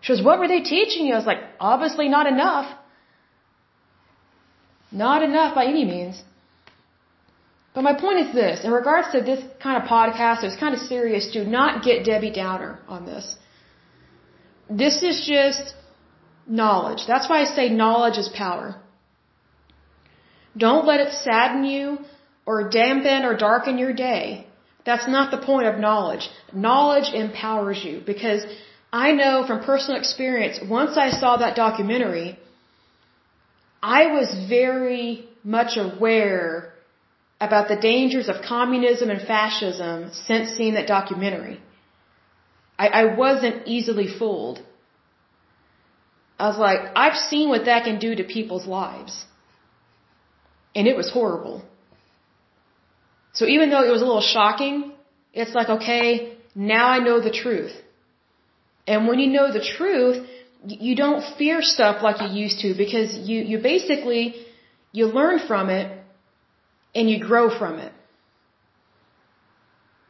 She goes, what were they teaching you? I was like, obviously not enough. Not enough by any means. But my point is this, in regards to this kind of podcast, it's kind of serious, do not get Debbie Downer on this. This is just knowledge. That's why I say knowledge is power. Don't let it sadden you or dampen or darken your day. That's not the point of knowledge. Knowledge empowers you because I know from personal experience, once I saw that documentary, I was very much aware about the dangers of communism and fascism since seeing that documentary. I, I wasn't easily fooled. I was like, I've seen what that can do to people's lives. And it was horrible. So even though it was a little shocking, it's like, okay, now I know the truth. And when you know the truth, you don't fear stuff like you used to because you, you basically, you learn from it and you grow from it.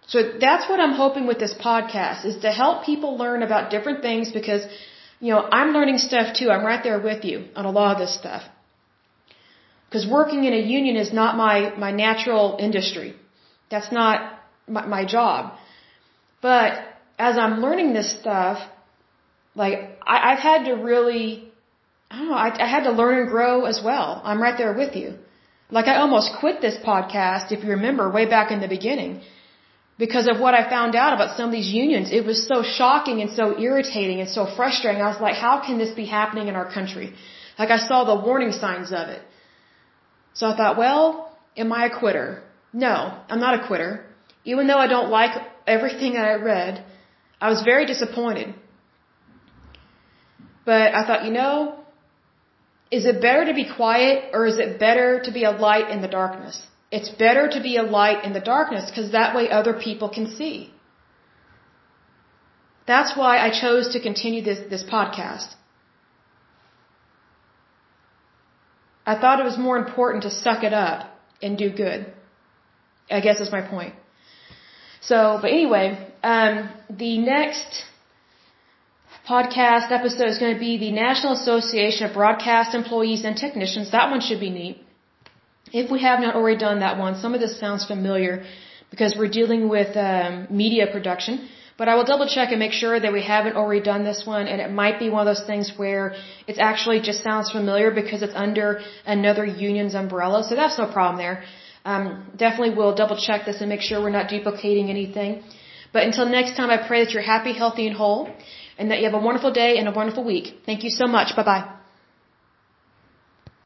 So that's what I'm hoping with this podcast is to help people learn about different things because you know, I'm learning stuff too. I'm right there with you on a lot of this stuff. Because working in a union is not my, my natural industry. That's not my, my job. But as I'm learning this stuff, like, I, I've had to really, I don't know, I, I had to learn and grow as well. I'm right there with you. Like, I almost quit this podcast, if you remember, way back in the beginning because of what I found out about some of these unions. It was so shocking and so irritating and so frustrating. I was like, how can this be happening in our country? Like I saw the warning signs of it. So I thought, well, am I a quitter? No, I'm not a quitter. Even though I don't like everything that I read, I was very disappointed. But I thought, you know, is it better to be quiet or is it better to be a light in the darkness? It's better to be a light in the darkness because that way other people can see. That's why I chose to continue this, this podcast. I thought it was more important to suck it up and do good. I guess is my point. So, but anyway, um, the next podcast episode is going to be the National Association of Broadcast Employees and Technicians. That one should be neat. If we have not already done that one, some of this sounds familiar because we're dealing with um, media production. But I will double check and make sure that we haven't already done this one. And it might be one of those things where it actually just sounds familiar because it's under another union's umbrella. So that's no problem there. Um, definitely will double check this and make sure we're not duplicating anything. But until next time, I pray that you're happy, healthy, and whole, and that you have a wonderful day and a wonderful week. Thank you so much. Bye bye.